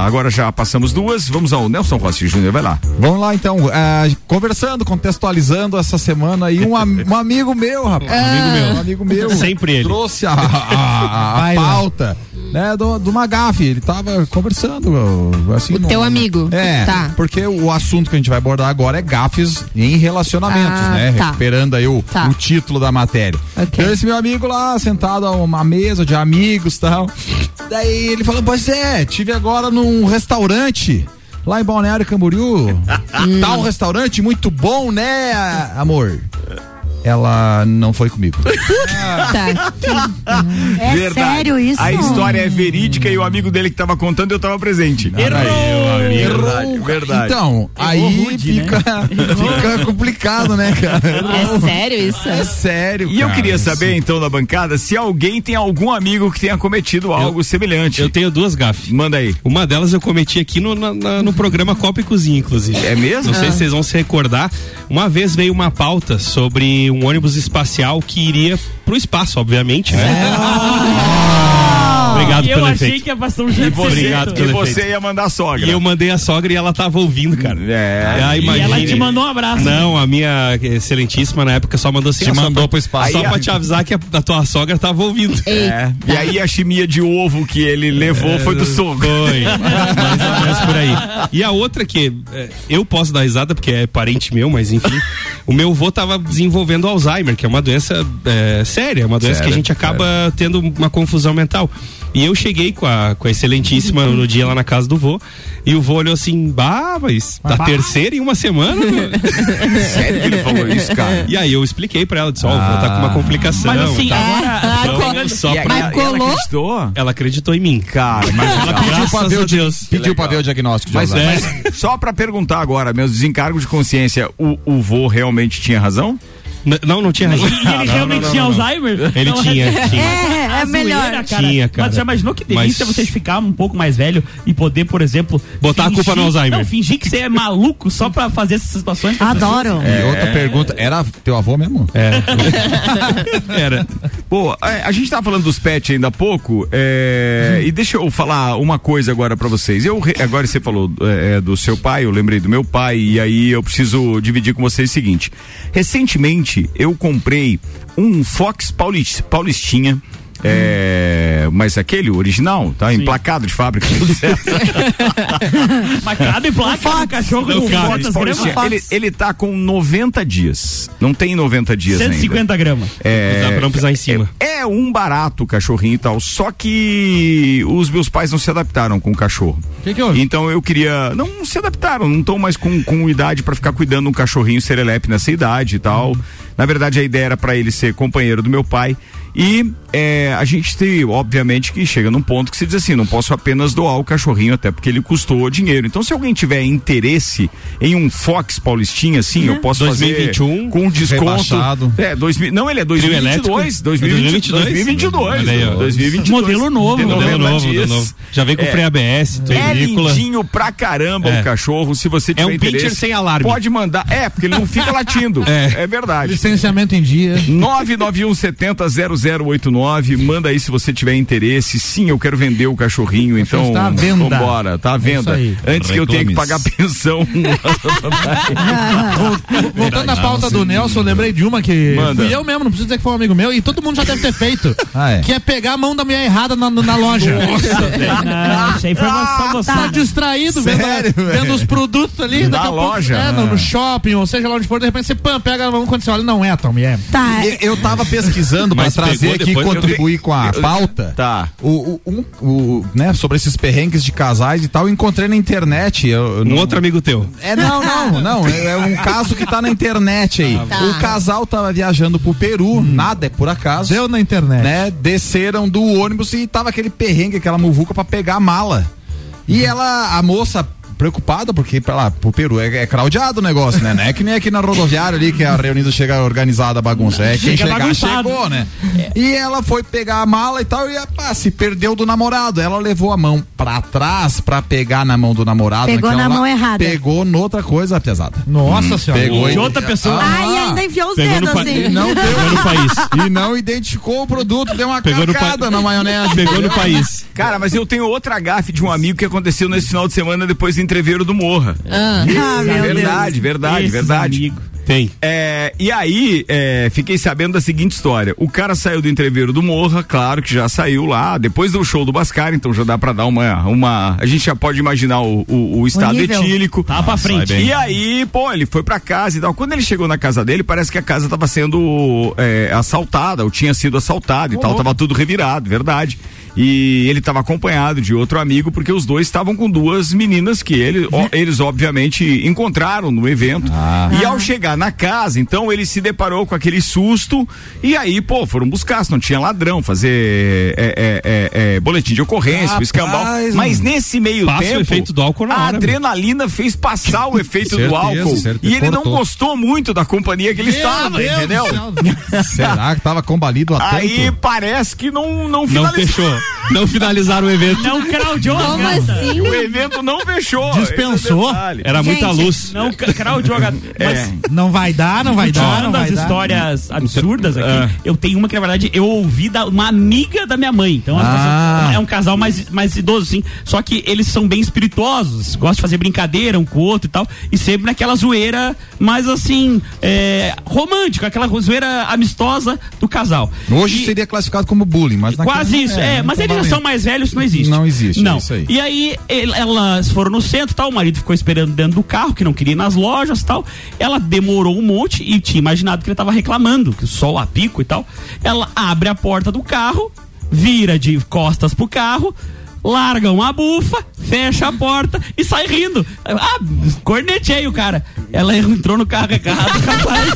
agora já passamos duas, vamos ao Nelson Rossi Júnior, vai lá. Vamos lá então, ah, conversando, contextualizando essa semana aí, um, am- um amigo meu, rapaz. Um amigo meu. Um amigo meu. Sempre ele. Trouxe a, a- a pauta, né, do, do Magafe. Ele tava conversando, assim. O teu amigo. É, Tá. porque o assunto que a gente vai abordar agora é gafes em relacionamentos, Ah, né? tá. Recuperando aí o, Tá. o título da matéria. Então esse meu amigo lá, sentado a uma mesa de amigos e tal. Daí ele falou, pois é, tive agora num restaurante lá em Balneário Camboriú. tá um restaurante muito bom, né, amor? Ela não foi comigo. Tá. É Verdade. sério isso? A história é verídica e o amigo dele que tava contando eu tava presente. Errou! Verdade, verdade. Então, aí fica, fica complicado, né, cara? É sério isso? É sério. E eu cara, queria isso. saber, então, da bancada, se alguém tem algum amigo que tenha cometido algo semelhante. Eu tenho duas gafes. Manda aí. Uma delas eu cometi aqui no, na- na- no programa Copa e Cozinha, inclusive. É mesmo? Não sei Ah. se vocês vão se recordar. Uma vez veio uma pauta sobre um ônibus espacial que iria pro espaço, obviamente, né? Obrigado E eu pelo achei efeito. que ia passar um E jeito. você, Obrigado e pelo você efeito. ia mandar a sogra. E eu mandei a sogra e ela tava ouvindo, cara. É. Ah, E ela te mandou um abraço. Não, a minha excelentíssima na época só mandou assim. Te ah, só mandou pra- pro espaço. Só Aí pra te avisar que a, a tua sogra tava ouvindo. É. E aí a chimia de ovo que ele levou foi do sogro. Foi. Mais ou menos por aí. E a outra que é, eu posso dar risada porque é parente meu, mas enfim. o meu avô tava desenvolvendo Alzheimer, que é uma doença é, séria, uma doença Sério, que a gente acaba tendo uma confusão mental. E eu cheguei com a, com a excelentíssima no dia lá na casa do vô. E o vô olhou assim, bah, mas tá Bah. terceira em uma semana? meu?" Sério que ele falou isso, cara? E aí eu expliquei pra ela, disse, ó, o vô tá com uma complicação. Mas assim, tá? agora. Então, só E aí, pra- ela- ela acreditou? Ela acreditou em mim. Cara, Mas ela Pediu pra ver o Deus. Pediu pra ver o diagnóstico de Mas, Alzheimer. mas só pra perguntar agora, meus desencargos de consciência, o, o vô realmente tinha razão? Não, não tinha razão. E ele realmente tinha Alzheimer? Ele Não, tinha, é- tinha. É, é melhor. zoeira, cara. Tinha, cara. Mas já imaginou que delícia Mas- vocês ficar um pouco mais velho e poder, por exemplo. Botar a culpa no Alzheimer. Não, fingir que você é maluco só pra fazer essas situações. Adoro. E outra pergunta, era teu avô mesmo? É. Era. Pô, é, a gente tava falando dos pets ainda há pouco, é, e deixa eu falar uma coisa agora pra vocês. Eu, agora você falou é, do seu pai, eu lembrei do meu pai, e aí eu preciso dividir com vocês o seguinte. Recentemente, eu comprei um Fox Paulis- Paulistinha, é, mas aquele original, tá? Emplacado de fábrica. Mas cabe placa no cachorro quantas Paulistinha. gramas? Ele, ele tá com 90 dias. Não tem 90 dias ainda. 150 gramas. É, Dá pra não pisar em cima. É, é um barato o cachorrinho e tal, só que os meus pais não se adaptaram com o cachorro. Que que houve? Então eu queria. Não se adaptaram, não estão mais com, com idade pra ficar cuidando de um cachorrinho serelepe nessa idade e tal. Na verdade, a ideia era pra ele ser companheiro do meu pai. E é, a gente tem, obviamente, que chega num ponto que se diz assim: não posso apenas doar o cachorrinho, até porque ele custou dinheiro. Então, se alguém tiver interesse em um Fox Paulistinha, assim, eu posso 2021, fazer com desconto. rebaixado. É, 2000, não, ele é Trio 2022. 2022. 2022. Olha aí, ó. 2022. Modelo novo, Modelo 90 novo, modelo novo. Já vem com É. freio ABS, tudo É película. lindinho pra caramba É. o cachorro. Se você tiver É um pincher interesse, sem alarme. Pode mandar. É, porque ele não fica latindo. É. É, verdade. Licenciamento em dia. 991700089. Manda aí se você tiver interesse. Sim, eu quero vender o cachorrinho. Então, está à venda. vambora, tá à venda. aí. Antes que eu tenha que Reclames. pagar pensão. Voltando à pauta do Nelson, eu lembrei de uma que Manda. fui eu mesmo, não preciso dizer que foi um amigo meu, e todo mundo já deve ter feito. Ah, é. Que é pegar a mão da mulher errada na, na loja. Não, isso aí foi uma só você. Tá distraído Sério, vendo, vendo os produtos ali. Na daqui a pouco- loja? é, no, no shopping, ou seja lá onde for, de repente você pam, pega a mão quando você olha, não é a tua mulher. Tá. Eu, eu tava pesquisando pra Mas trazer aqui e contribuir com a pauta. Tá. O, o, um- o- né, sobre esses perrengues de casais e tal, eu encontrei na internet. Eu, eu Um não- outro amigo teu. É, não, não, não. É, é um caso que tá na internet aí. Tá. O casal tava viajando pro Peru, nada é por acaso. Deu na internet. Né? Desceram do ônibus e tava aquele perrengue, aquela muvuca pra pegar a mala. E ela, a moça preocupada porque pra lá, pro Peru é, é craudiado o negócio, né? Não é que nem aqui na rodoviária ali que a reunida chega organizada a bagunça. É quem Chega chegar bagunçado. chegou, né? E ela foi pegar a mala e tal e pá, se perdeu do namorado. Ela levou a mão pra trás pra pegar na mão do namorado. Pegou na mão errada. Pegou noutra coisa pesada. Nossa senhora. Pegou De e- outra pessoa. Ah, Ai, ainda enfiou os Pegou dedos assim. e não deu Pegou no país. E não identificou o produto, deu uma Pegou no carcada na maionese. Pegou no país. Cara, mas eu tenho outra gafe de um amigo que aconteceu nesse final de semana depois do entreveiro do Morra. Ah. Ah, meu verdade, Deus. verdade, Esses verdade. amigos. Tem. É, e aí, é, fiquei sabendo da seguinte história. O cara saiu do entreveiro do Morra, claro que já saiu lá, depois do show do Bascar, então já dá pra dar uma. uma a gente já pode imaginar o, o, o estado nível. etílico. Tá pra frente. E aí, pô, ele foi pra casa e tal. Quando ele chegou na casa dele, parece que a casa tava sendo é, assaltada, ou tinha sido assaltada e tal, tava tudo revirado, verdade. E ele estava acompanhado de outro amigo, porque os dois estavam com duas meninas que ele, ó, eles, obviamente, encontraram no evento. E ao chegar na casa, então, ele se deparou com aquele susto. E aí, pô, foram buscar, se não tinha ladrão, fazer é, é, é, é, boletim de ocorrência, Rapaz, escambau. Mas nesse meio Passa o tempo. efeito do álcool na a hora, adrenalina fez passar o efeito do Certeza, álcool. certeza, E ele não cortou. gostou muito da companhia que ele estava, entendeu? do. Será que tava combalido a Aí tanto? parece que não, não Não fechou. Não finalizaram o evento. Não craudiou Como gatas. assim? O evento não fechou. Dispensou? é. Era muita Gente, luz. Não craudiou a gata. Mas É. Não vai dar, não vai dar, não Tirando vai as dar. histórias absurdas aqui, Ah. eu tenho uma que, na verdade, eu ouvi da uma amiga da minha mãe. Então, as Ah. pessoas- é um casal mais, mais idoso, sim. Só que eles são bem espirituosos, gostam de fazer brincadeira um com o outro e tal. E sempre naquela zoeira mais assim, é, romântica, aquela zoeira amistosa do casal. Hoje E- seria classificado como bullying, mas naquele- Quase isso, é, não mas eles já são mais velhos, isso não existe. Não existe, Não. é aí. E aí ele- elas foram no centro, tal, o marido ficou esperando dentro do carro, que não queria ir nas lojas, tal. Ela demorou um monte e tinha imaginado que ele tava reclamando, que o sol a pico e tal. Ela abre a porta do carro, vira de costas pro carro, larga uma bufa, fecha a porta e sai rindo. Ah, cornetei o cara. Ela entrou no carro errado, capaz.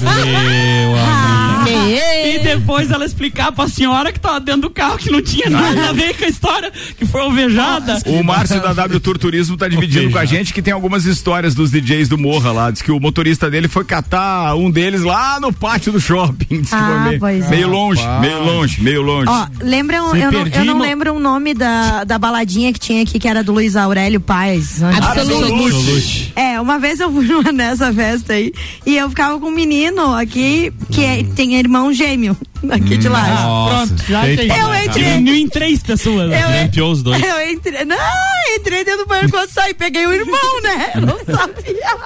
E depois ela explicar pra senhora que tava dentro do carro que não tinha nada a ver com a história, que foi alvejada. O Márcio da W Tour Turismo tá dividindo com a gente que tem algumas histórias dos DJs do Morra lá. Diz que o motorista dele foi catar um deles lá no pátio do shopping. Diz que Ah, foi meio, pois é. meio longe, meio longe, meio longe. Ó, lembram, Se eu eu não lembro o nome da, da baladinha que tinha aqui, que era do Luiz Aurélio Paes. Absolute. É, uma vez eu fui numa- nessa festa aí e eu ficava com um menino aqui que é- tem irmão gêmeo aqui de lá. Nossa, Pronto, já tem. Eu entrei. Diminuiu em três pessoas. Eu, Limpiou os dois. eu entrei. Não, entrei dentro do banheiro quando saí, peguei o irmão, né? Eu não sabia.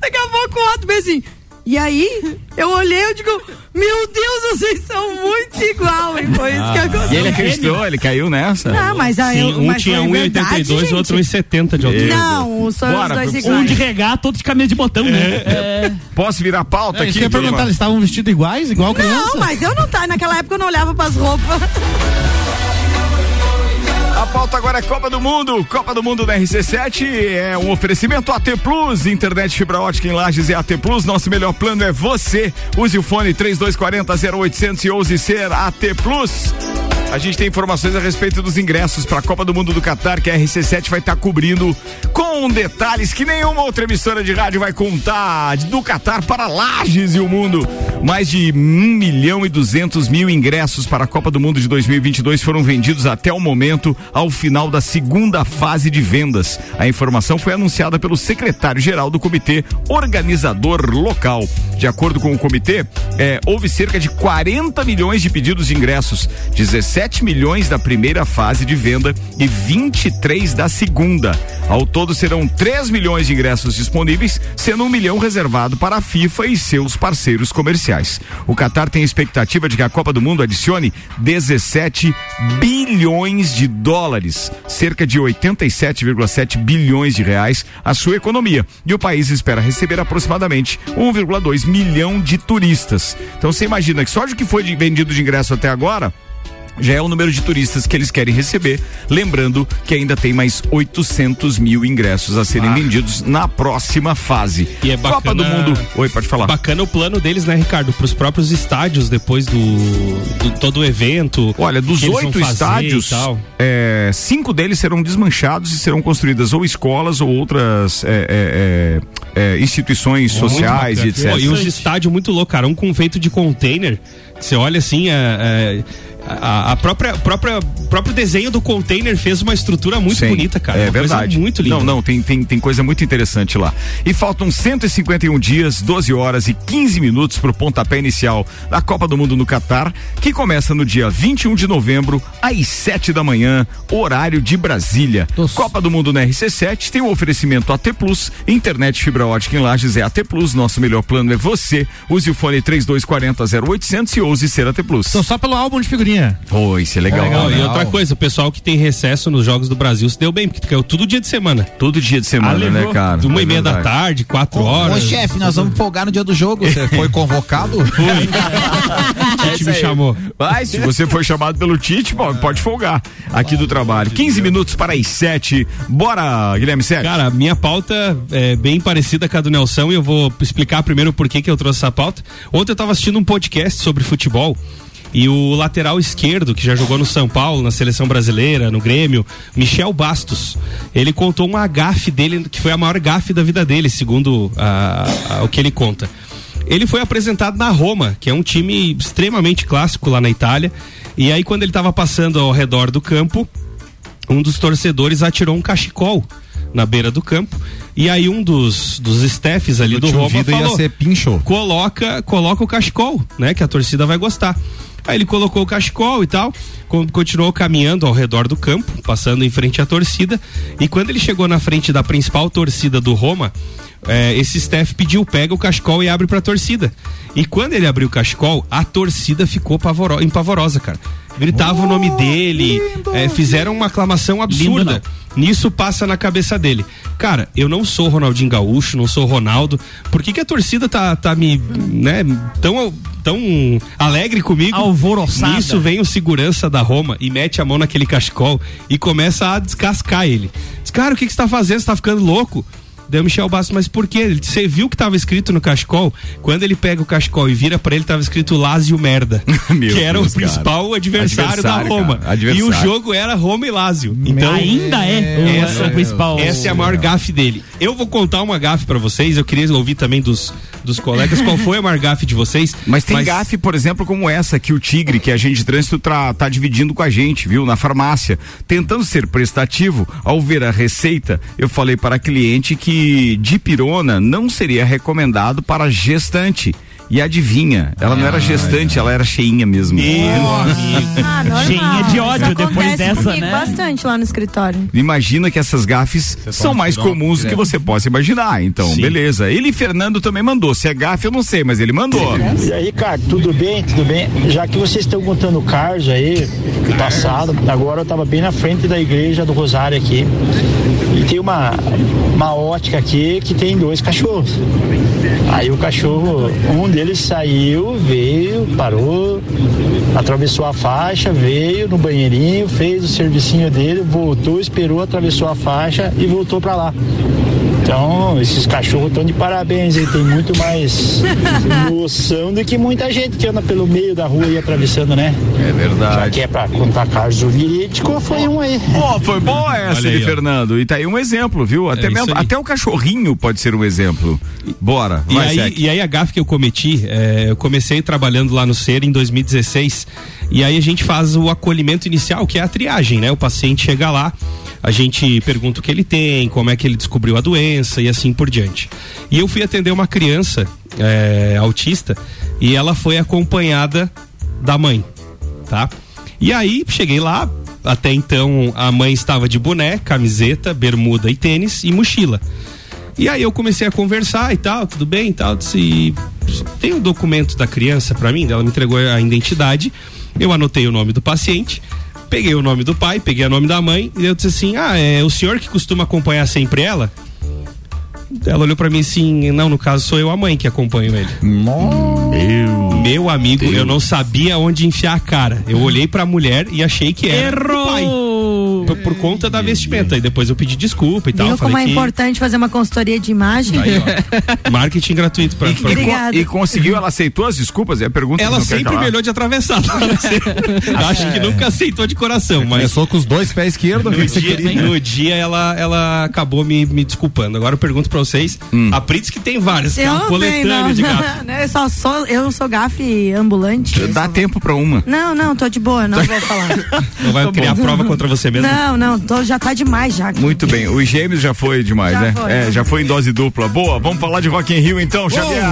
Daqui a pouco o outro bem assim. E aí, eu olhei, eu digo, meu Deus, vocês são muito igual, e foi isso que aconteceu. Ah. E ele acreditou, ele caiu nessa. Não, mas aí Sim, um mas tinha foi verdade, 1,82 e outro 1,70 de altura. Não, são os dois iguais. Um de regata, outro de camisa de botão, né? É. Posso virar pauta É, aqui? eu perguntar, eles estavam vestidos iguais, igual criança? Não, mas eu não tá. Naquela época eu não olhava pras roupas. A pauta agora é Copa do Mundo. Copa do Mundo da RC7 é um oferecimento AT Plus, internet fibra ótica em Lages é AT Plus. Nosso melhor plano é você. Use o fone 3240 0800 e ouse ser AT Plus. A gente tem informações a respeito dos ingressos para a Copa do Mundo do Catar, que a RC7 vai estar cobrindo com detalhes que nenhuma outra emissora de rádio vai contar do Catar para Lages e o mundo. Mais de 1 milhão e 200 mil ingressos para a Copa do Mundo de 2022 foram vendidos até o momento, ao final da segunda fase de vendas. A informação foi anunciada pelo secretário-geral do comitê organizador local. De acordo com o comitê, eh, houve cerca de 40 milhões de pedidos de ingressos, 17 milhões da primeira fase de venda e 23 da segunda. Ao todo serão 3 milhões de ingressos disponíveis, sendo um milhão reservado para a FIFA e seus parceiros comerciais. O Qatar tem expectativa de que a Copa do Mundo adicione 17 bilhões de dólares, cerca de 87,7 bilhões de reais, à sua economia. E o país espera receber aproximadamente 1,2 milhão de turistas. Então você imagina que só de que foi vendido de ingresso até agora, já é o número de turistas que eles querem receber. Lembrando que ainda tem mais 800 mil ingressos a serem Ah. vendidos na próxima fase. E é bacana, Copa do Mundo. Oi, pode falar. Bacana o plano deles, né, Ricardo? Para os próprios estádios depois do, do todo o evento. Olha, dos oito estádios, é, cinco deles serão desmanchados e serão construídas ou escolas ou outras é, é, é, é, instituições sociais e Muito etc. Pô, e uns estádios muito loucos, cara. Um com feito de container. que Você olha assim, é, é, a, a própria, própria próprio desenho do container fez uma estrutura muito Sim, bonita, cara. É Uma verdade. muito linda. Não, não, tem, tem, tem coisa muito interessante lá. E faltam 151 dias, 12 horas e 15 minutos pro pontapé inicial da Copa do Mundo no Catar, que começa no dia 21 de novembro, às 7 da manhã, horário de Brasília. Copa do Mundo na RC7 tem o oferecimento AT Plus, internet fibra ótica em Lages é AT Plus, nosso melhor plano é você. Use o fone 3240 0800 e ouse ser AT Plus. Tô só pelo álbum de figurinha. Oh, isso é legal. Não, E outra coisa, o pessoal que tem recesso nos Jogos do Brasil se deu bem, porque caiu tudo dia de semana. Todo dia de semana, Ah, né, cara? Uma É e meia da tarde, quatro Ô, horas. chefe, nós vamos folgar no dia do jogo. Você foi convocado? O Tite me chamou. Vai, se você for chamado pelo Tite, pode folgar aqui do trabalho. 15 minutos para as 7. Bora, Guilherme Sérgio. Cara, minha pauta é bem parecida com a do Nelson e eu vou explicar primeiro por que que eu trouxe essa pauta. Ontem eu tava assistindo um podcast sobre futebol e o lateral esquerdo, que já jogou no São Paulo, na seleção brasileira, no Grêmio, Michel Bastos, ele contou uma gafe dele, que foi a maior gafe da vida dele, segundo a- a- o que ele conta. Ele foi apresentado na Roma, que é um time extremamente clássico lá na Itália, e aí quando ele estava passando ao redor do campo, um dos torcedores atirou um cachecol na beira do campo. E aí um dos dos staffs ali do Roma Vida ia falou ser pincho. coloca coloca o cachecol né que a torcida vai gostar. Aí ele colocou o cachecol e tal con- continuou caminhando ao redor do campo passando em frente à torcida. E quando ele chegou na frente da principal torcida do Roma é, esse staff pediu pega o cachecol e abre pra torcida e quando ele abriu o cachecol a torcida ficou pavoro, empavorosa cara gritava o nome dele é, fizeram uma aclamação absurda Nisso passa na cabeça dele. Cara, eu não sou Ronaldinho Gaúcho, não sou Ronaldo. Por que, que a torcida tá, tá me, né, tão, tão alegre comigo? Alvoroçada. Nisso vem o segurança da Roma e mete a mão naquele cachecol e começa a descascar ele. Diz, cara, o que, que você tá fazendo? Você tá ficando louco? Deu Michel Bastos, mas por quê? Ele- Você viu que tava escrito no cachecol? Quando ele pega o cachecol e vira pra ele, tava escrito Lázio Merda. Meu que era Deus, o principal cara. adversário, da Adversário, Roma. Adversário. E o jogo era Roma e Lázio. Então, Ainda é o- essa, o principal. Essa é a maior gafe dele. Eu vou contar uma gafe pra vocês. Eu queria ouvir também dos, dos colegas qual foi a maior gafe de vocês. Mas tem gafe, por exemplo, como essa que o Tigre, que a gente de trânsito tá, tá dividindo com a gente, viu? Na farmácia. Tentando ser prestativo, ao ver a receita, eu falei para a cliente que dipirona não seria recomendado para gestante. E adivinha, ela não era gestante, ela era cheinha mesmo. Ah, normal. Cheinha de ódio Isso depois dessa, né? bastante lá no escritório. Imagina que essas gafes são mais comuns do que você possa imaginar. Então, Sim. beleza. Ele e Fernando também mandou. Se é gafe, eu não sei, mas ele mandou. E aí, Ricardo, tudo bem? Tudo bem? Já que vocês estão contando Carlos aí, do passado, agora eu tava bem na frente da igreja do Rosário aqui. Tem uma, uma ótica aqui que tem dois cachorros. Aí o cachorro, um deles saiu, veio, parou, atravessou a faixa, veio no banheirinho, fez o servicinho dele, voltou, esperou, atravessou a faixa e voltou pra lá. Então, esses cachorros estão de parabéns, aí tem muito mais noção do que muita gente que anda pelo meio da rua e atravessando, né? É Já verdade. que é pra contar caso verídico, foi um aí. Pô, foi boa essa Olha aí. Fernando. E tá aí um exemplo, viu? Até, É mesmo, até o cachorrinho pode ser um exemplo. Bora, E vai, aí, e aí a gafe que eu cometi, é, eu comecei trabalhando lá no CER em 2016 e aí a gente faz o acolhimento inicial, que é a triagem, né? O paciente chega lá, a gente pergunta o que ele tem, como é que ele descobriu a doença e assim por diante. E eu fui atender uma criança é, autista e ela foi acompanhada da mãe, tá? E aí cheguei lá, até então a mãe estava de boné, camiseta, bermuda e tênis e mochila. E aí eu comecei a conversar e tal, tudo bem e tal. Disse, tem o documento da criança pra mim? Ela me entregou a identidade. Eu anotei o nome do paciente, peguei o nome do pai, peguei o nome da mãe, e eu disse assim: Ah, é o senhor que costuma acompanhar sempre ela? Ela olhou pra mim assim, não, no caso sou eu a mãe que acompanho ele. Meu, Meu amigo, eu não sabia onde enfiar a cara. Eu olhei pra mulher e achei que era Errou! o pai. Por, por conta da vestimenta. E depois eu pedi desculpa e tal. Viu como é que importante fazer uma consultoria de imagem? Aí, ó, marketing gratuito pra, pra E, co- Obrigada. e conseguiu, ela aceitou as desculpas? E a pergunta Ela sempre calar. me olhou de atravessado. Acho que nunca aceitou de coração, mas Começou com os dois pés esquerdos. no dia, no dia ela, ela acabou me, me desculpando. Agora eu pergunto pra vocês, Hum. a Pritz que tem várias, que é Eu tenho, coletânea não. de gato. Não, Eu só sou, eu sou gafe ambulante. Dá tempo pra uma. Não, não, tô de boa, não vou falar. Não vai criar prova contra você mesmo? Não, não, tô, já tá demais já. Muito bem, os gêmeos já foi demais, Já né? foi. É, já foi em dose dupla. Boa, vamos falar de Rock in Rio então, Xavier.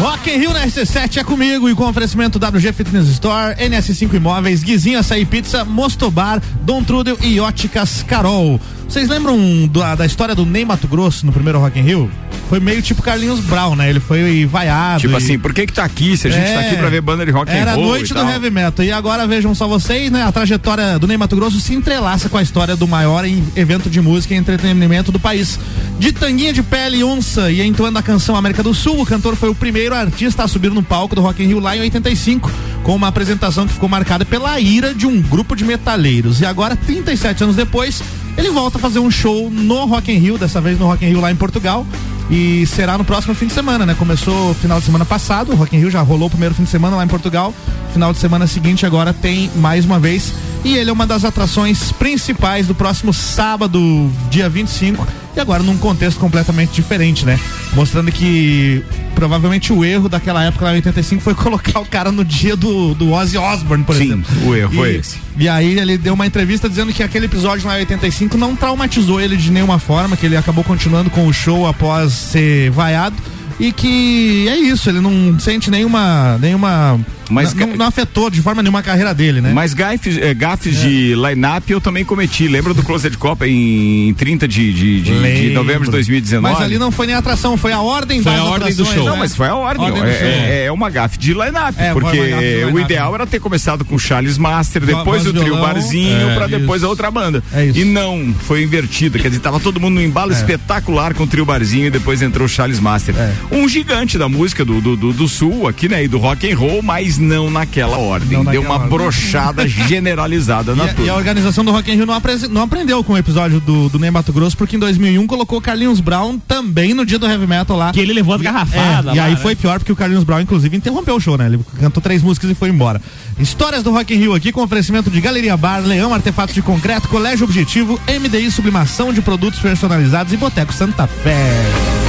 Rock in Rio na RC7 é comigo e com oferecimento WG Fitness Store, NS5 Imóveis, Guizinho Açaí Pizza, Mostobar, Dom Trudel e Óticas Carol. Vocês lembram da, da história do Ney Mato Grosso no primeiro Rock in Rio? Foi meio tipo Carlinhos Brown, né? Ele foi vaiado. Tipo e- assim, por que que tá aqui se a gente É. tá aqui pra ver banda de rock and Era a roll noite e do heavy metal. E agora vejam só vocês, né? A trajetória do Ney Mato Grosso se entrelaça com a história do maior evento de música e entretenimento do país. De tanguinha de pele e onça e entoando a canção América do Sul, o cantor foi o primeiro artista a subir no palco do Rock in Rio lá em 85, com uma apresentação que ficou marcada pela ira de um grupo de metaleiros. E agora, 37 anos depois, ele volta a fazer um show no Rock in Rio, dessa vez no Rock in Rio lá em Portugal. E será no próximo fim de semana, né? Começou final de semana passado, o Rock in Rio já rolou o primeiro fim de semana lá em Portugal. Final de semana seguinte agora tem mais uma vez. E ele é uma das atrações principais do próximo sábado, dia 25. E agora num contexto completamente diferente, né? Mostrando que provavelmente o erro daquela época lá em 85 foi colocar o cara no dia do, do Ozzy Osbourne, por Sim, exemplo. o erro E- foi esse. e aí ele deu uma entrevista dizendo que aquele episódio lá em 85 não traumatizou ele de nenhuma forma, que ele acabou continuando com o show após ser vaiado. E que é isso, ele não sente nenhuma. nenhuma. Mas não, não afetou de forma nenhuma a carreira dele, né? Mas gafes, eh, gafes de line-up eu também cometi. Lembra do Closet Copa em 30 de, de, de- de novembro de 2019? Mas ali não foi nem a atração, foi a ordem Foi das a ordem do show. né? Não, mas foi a ordem. Ordem é, show. é- é uma gafe de line-up, É, porque de o ideal era ter começado com o Charles Master, depois voz o trio violão, Barzinho, é, pra depois isso. a outra banda. É isso. E não, foi invertida. Quer dizer, tava todo mundo num embalo É. espetacular com o trio Barzinho e depois entrou o Charles Master. Um gigante da música do, do, do, do Sul aqui, né? E do rock and roll, mas não naquela ordem. Não Deu naquela uma ordem. brochada generalizada na E a, e a turma. organização do Rock in Rio não, apre- não aprendeu com o episódio do, do Ney Mato Grosso, porque em 2001 colocou Carlinhos Brown também no dia do Heavy Metal lá. Que ele levou as garrafadas É, e lá, aí né? foi pior porque o Carlinhos Brown, inclusive, interrompeu o show, né? Ele cantou três músicas e foi embora. Histórias do Rock in Rio aqui com oferecimento de Galeria Bar, Leão Artefatos de Concreto, Colégio Objetivo, MDI Sublimação de Produtos Personalizados e Boteco Santa Fé.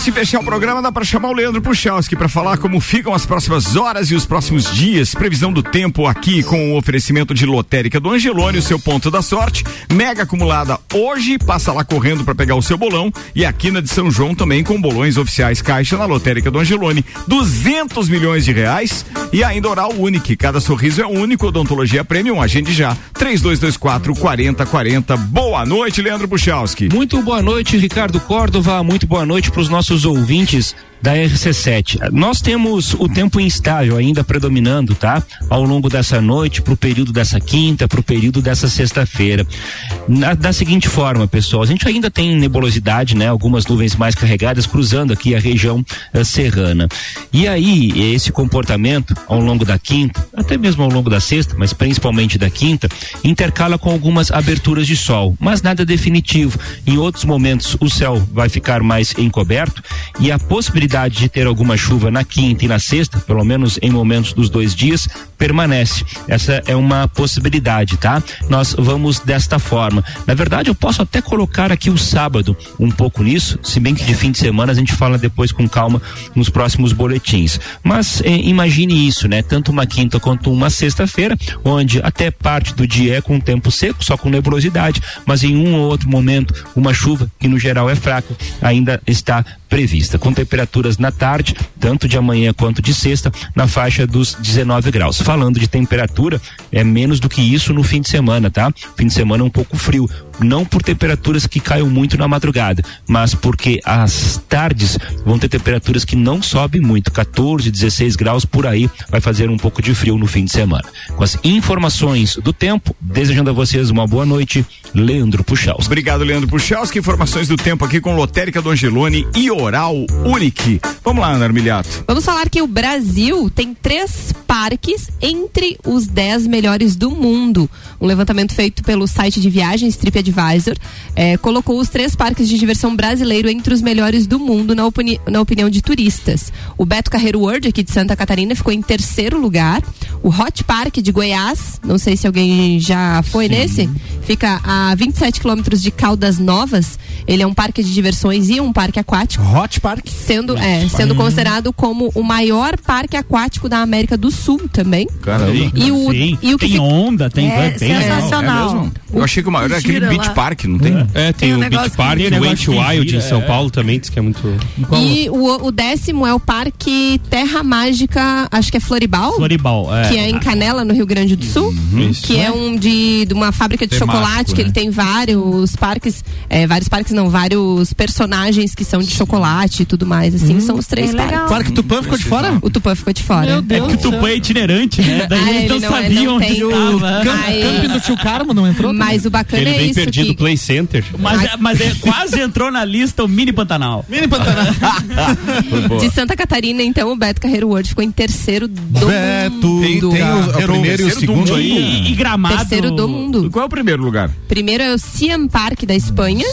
Antes de fechar o programa, dá para chamar o Leandro Puchalski para falar como ficam as próximas horas e os próximos dias. Previsão do tempo aqui com o oferecimento de lotérica do Angelone, o seu ponto da sorte. Mega acumulada hoje, passa lá correndo para pegar o seu bolão. E aqui na de São João também com bolões oficiais Caixa na lotérica do Angelone. 200 milhões de reais e ainda Oral Unique. Cada sorriso é único. Odontologia Premium, agende já. 3224 4040. Boa noite, Leandro Puchalski. Muito boa noite, Ricardo Córdova. Muito boa noite para os nossos ouvintes da RC7. Nós temos o tempo instável ainda predominando, tá? Ao longo dessa noite, para o período dessa quinta, para o período dessa sexta-feira. Da seguinte forma, pessoal, a gente ainda tem nebulosidade, né? Algumas nuvens mais carregadas cruzando aqui a região eh, serrana. E aí, esse comportamento ao longo da quinta, até mesmo ao longo da sexta, mas principalmente da quinta, intercala com algumas aberturas de sol, mas nada definitivo. Em outros momentos, o céu vai ficar mais encoberto e a possibilidade de ter alguma chuva na quinta e na sexta, pelo menos em momentos dos dois dias, permanece. Essa é uma possibilidade, tá? Nós vamos desta forma. Na verdade, eu posso até colocar aqui o sábado um pouco nisso, se bem que de fim de semana a gente fala depois com calma nos próximos boletins. Mas eh, imagine isso, né? Tanto uma quinta quanto uma sexta-feira, onde até parte do dia é com tempo seco, só com nebulosidade, mas em um ou outro momento uma chuva que no geral é fraca ainda está prevista, com temperaturas na tarde, tanto de amanhã quanto de sexta, na faixa dos 19 graus. Falando de temperatura, é menos do que isso no fim de semana, tá? Fim de semana é um pouco frio, não por temperaturas que caiam muito na madrugada, mas porque as tardes vão ter temperaturas que não sobem muito, 14, 16 graus por aí, vai fazer um pouco de frio no fim de semana. Com as informações do tempo, desejando a vocês uma boa noite, Leandro Puxaus. Obrigado, Leandro Puchalski. Informações do tempo aqui com Lotérica do Angelone e Oral Unique. Vamos lá, Ana Armiliato. Vamos falar que o Brasil tem três parques entre os dez melhores do mundo. Um levantamento feito pelo site de viagens TripAdvisor eh, colocou os três parques de diversão brasileiro entre os melhores do mundo na, opini- na opinião de turistas. O Beto Carreiro World, aqui de Santa Catarina, ficou em terceiro lugar. O Hot Park de Goiás, não sei se alguém já foi nesse, fica a 27 quilômetros de Caldas Novas. Ele é um parque de diversões e um parque aquático. Hot Park? Sendo, é, sendo considerado como o maior parque aquático da América do Sul também. Caramba. E o, Sim, e o que tem fica- onda, tem É bem sensacional. É mesmo? Eu achei que o maior era aquele Beach. Park, não tem? É, tem, Tem um o negócio Beach Park, que- o que Wild em São é. Paulo também, diz que é muito. E o, o décimo é o Parque Terra Mágica, acho que é Floribal. Floribal, é. Que é em Canela, no Rio Grande do Sul. Isso. Que é um de, de uma fábrica de Temático, chocolate, que né? ele tem vários parques, é, vários parques não, vários personagens que são de chocolate e tudo mais, assim, são os três bem parques. legal. Parque Tupã ficou de fora? O Tupã ficou de fora. Meu É Deus porque o do Tupã é itinerante, né? Daí Ah, eles ele não, não- sabiam não onde tem-. Camp, Ai. camping do tio Carmo não entrou? Mas o bacana Ele é isso do Play Center. Mas, é, mas é, quase entrou na lista o Mini Pantanal. Mini Pantanal. de Santa Catarina, então, o Beto Carreiro World ficou em terceiro do Beto. mundo. Tem, tem o, o primeiro e o terceiro do segundo mundo. aí. E, e gramado. Terceiro do mundo. Qual é o primeiro lugar? Primeiro é o Siam Park da Espanha.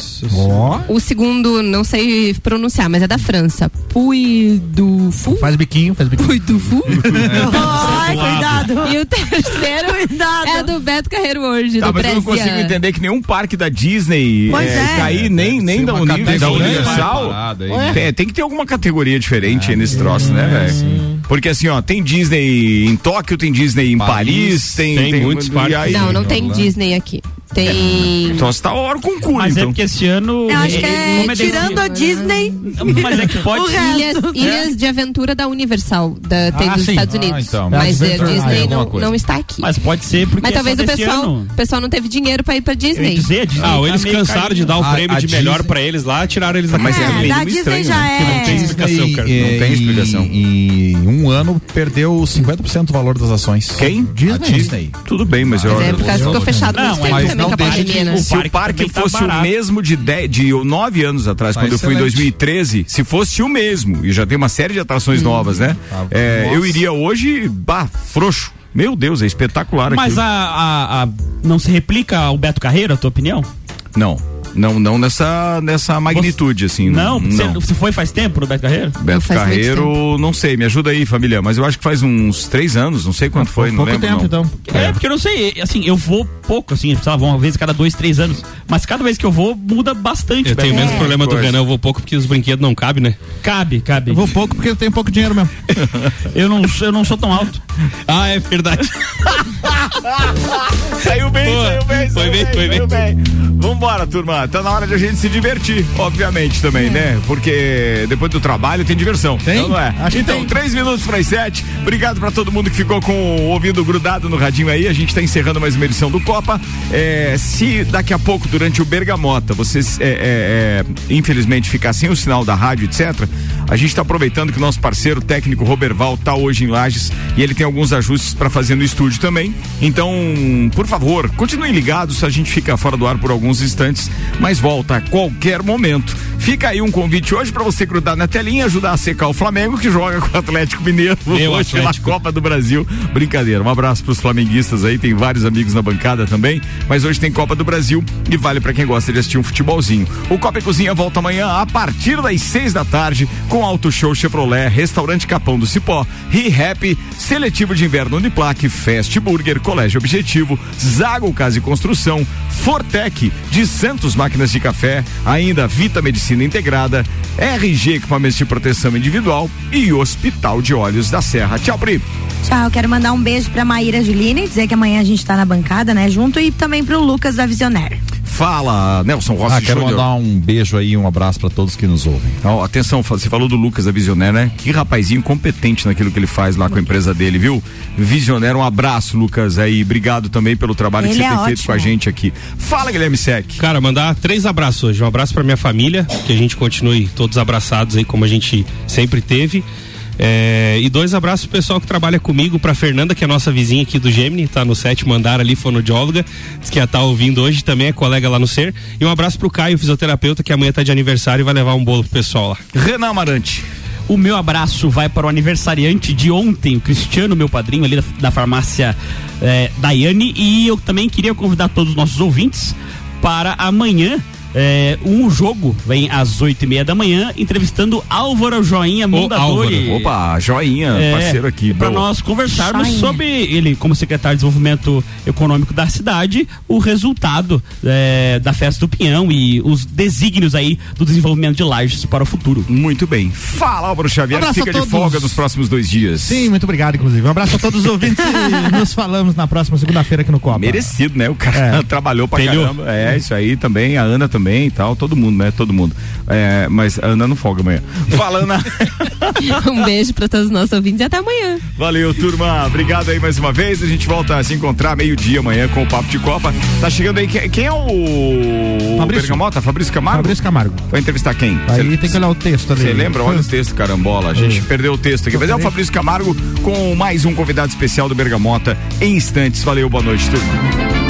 O segundo, não sei pronunciar, mas é da França. Puy du Fou. Faz biquinho, faz biquinho. Puy du Fou. Ai, cuidado. E o terceiro Cuidado. é do Beto Carreiro World, Tá, do mas eu não consigo entender que nenhum parque da Disney Pois é, é. cair, nem, nem da, Universal. Ué? né? Tem, tem que ter alguma categoria diferente aí nesse troço, né, velho? Porque assim, ó, tem Disney em Tóquio, tem Disney em Paris, Paris, tem, tem muitos e parques. aí- Não, não tem. Disney aqui. Tem. Então você tá hora com cu, Mas é então. porque esse ano. Eu acho que é desse- tirando a Disney. Mas é que pode. Ilhas, ilhas de aventura da Universal, da, tem Ah, dos sim. Estados Ah, Unidos. então. Mas a Adventure Disney Island, não, alguma coisa. não está aqui. Mas pode ser porque. Mas é talvez o pessoal, o pessoal não teve dinheiro pra ir pra Disney. dizer, Disney Ah, ou tá eles cansaram carinho. de dar o A- prêmio a de melhor Disney- pra eles lá, tiraram eles da Mas é É, meio da Disney estranho, já né? é. Que não tem explicação, cara. E- Não tem explicação. E em um ano perdeu 50% do valor das ações. Quem? A Disney. Tudo bem, mas eu. Mas é por causa que ficou fechado Não, muito mas também não deixa de- né? Se o parque tá fosse o mesmo de, nove anos atrás, Tá quando eu fui em excelente. 2013, se fosse o mesmo, e já tem uma série de atrações novas, né? Tá, É, eu iria hoje, bah, frouxo. Meu Deus, é espetacular Mas aquilo. a, a- a- não se replica o Beto Carreiro, a tua opinião? Não, não, não nessa, nessa magnitude, assim. Não, não. Você, você foi faz tempo no Beto Carreiro? Beto faz Carreiro, não sei, me ajuda aí, família, mas eu acho que faz uns três anos, não sei quanto foi, não Pouco lembro. tempo, não. então. É, porque eu não sei, assim, eu vou pouco, assim, sei lá, uma vez a cada dois, três anos. Mas cada vez que eu vou, muda bastante. Eu tenho o mesmo problema do. Renan, eu vou pouco porque os brinquedos não cabem, né? Cabe, cabe. Eu vou pouco porque eu tenho pouco dinheiro mesmo. Eu não, eu não sou tão alto. Ah, é verdade. Saiu bem, Boa. saiu bem, Foi saiu bem, foi saiu bem. Vambora, turma. Tá na hora de a gente se divertir, obviamente, também, né? Porque depois do trabalho tem diversão. Tem? Então, não é? Acho então, tem. três minutos para as sete. Obrigado pra todo mundo que ficou com o ouvido grudado no radinho aí. A gente tá encerrando mais uma edição do Copa. É, se daqui a pouco, durante o Bergamota, vocês, é, é, é, infelizmente, ficar sem o sinal da rádio, etc., a gente tá aproveitando que o nosso parceiro técnico Roberval tá hoje em Lages e ele tem alguns ajustes para fazer no estúdio também. Então, por favor, continuem ligados, a gente fica fora do ar por alguns instantes, mas volta a qualquer momento. Fica aí um convite hoje para você grudar na telinha e ajudar a secar o Flamengo que joga com o Atlético Mineiro Meu hoje pela Atlético. Copa do Brasil. Brincadeira. Um abraço pros flamenguistas aí, tem vários amigos na bancada também, mas hoje tem Copa do Brasil e vale para quem gosta de assistir um futebolzinho. O Copa e Cozinha volta amanhã a partir das seis da tarde com Auto Show Chevrolet, Restaurante Capão do Cipó, ReHap, Seletivo de Inverno Uniplaque, Fast Burger, Colégio Objetivo, Zago Casa e Construção, Fortec, de Santos Máquinas de Café, ainda Vita Medicina Integrada, RG Equipamentos de Proteção Individual e Hospital de Olhos da Serra. Tchau, Pri. Tchau, quero mandar um beijo pra Maíra Juline, dizer que amanhã a gente tá na bancada, né, junto, e também pro Lucas da Visionaire. Fala, Nelson Rossi Ah, quero Júnior. mandar um beijo aí, um abraço pra todos que nos ouvem. Ó, atenção, você falou do Lucas, a Visionaire, né? Que rapazinho competente naquilo que ele faz lá com a empresa dele, viu? Visionaire, um abraço, Lucas, aí. Obrigado também pelo trabalho que Ele você é tem feito ótimo. com a gente aqui. Fala, Guilherme Sec. Cara, mandar três abraços hoje. Um abraço pra minha família, que a gente continue todos abraçados aí como a gente sempre teve. É, e dois abraços pro pessoal que trabalha comigo, pra Fernanda, que é a nossa vizinha aqui do Gemini, tá no sétimo andar ali, fonoaudióloga, diz que ia estar ouvindo hoje, também é colega lá no SER. E um abraço pro Caio, fisioterapeuta, que amanhã tá de aniversário e vai levar um bolo pro pessoal lá. Renan Amarante. O meu abraço vai para o aniversariante de ontem, o Cristiano, meu padrinho ali da, da farmácia eh, Daiane. E eu também queria convidar todos os nossos ouvintes para amanhã. Eh, um jogo vem às oito e meia da manhã, entrevistando Álvaro Joinha Mondadori. Opa, joinha, É, parceiro aqui. Para boa. nós conversarmos Joinha. sobre ele, como secretário de desenvolvimento econômico da cidade, o resultado eh, da festa do Pinhão e os desígnios aí do desenvolvimento de lajes para o futuro. Muito bem. Fala, Álvaro Xavier, a fica de todos. folga nos próximos dois dias. Sim, muito obrigado, inclusive. Um abraço a todos os ouvintes e nos falamos na próxima segunda-feira aqui no Copa. Merecido, né? O cara trabalhou pra Pelhou. caramba. É, isso aí também, a Ana também e tal, todo mundo, né? Todo mundo. É, mas Ana não folga amanhã. Falando. Um beijo pra todos os nossos ouvintes e até amanhã. Valeu, turma. Obrigado aí mais uma vez. A gente volta a se encontrar meio-dia amanhã com o Papo de Copa. Tá chegando aí. Quem, quem é o. Fabrício. Bergamota? Fabrício Camargo? Fabrício Camargo. Vai entrevistar quem? Aí Cê- tem que olhar o texto ali. Você lembra? Olha o texto, carambola. A gente É. perdeu o texto aqui. Mas é o Fabrício Camargo com mais um convidado especial do Bergamota em instantes. Valeu, boa noite, turma.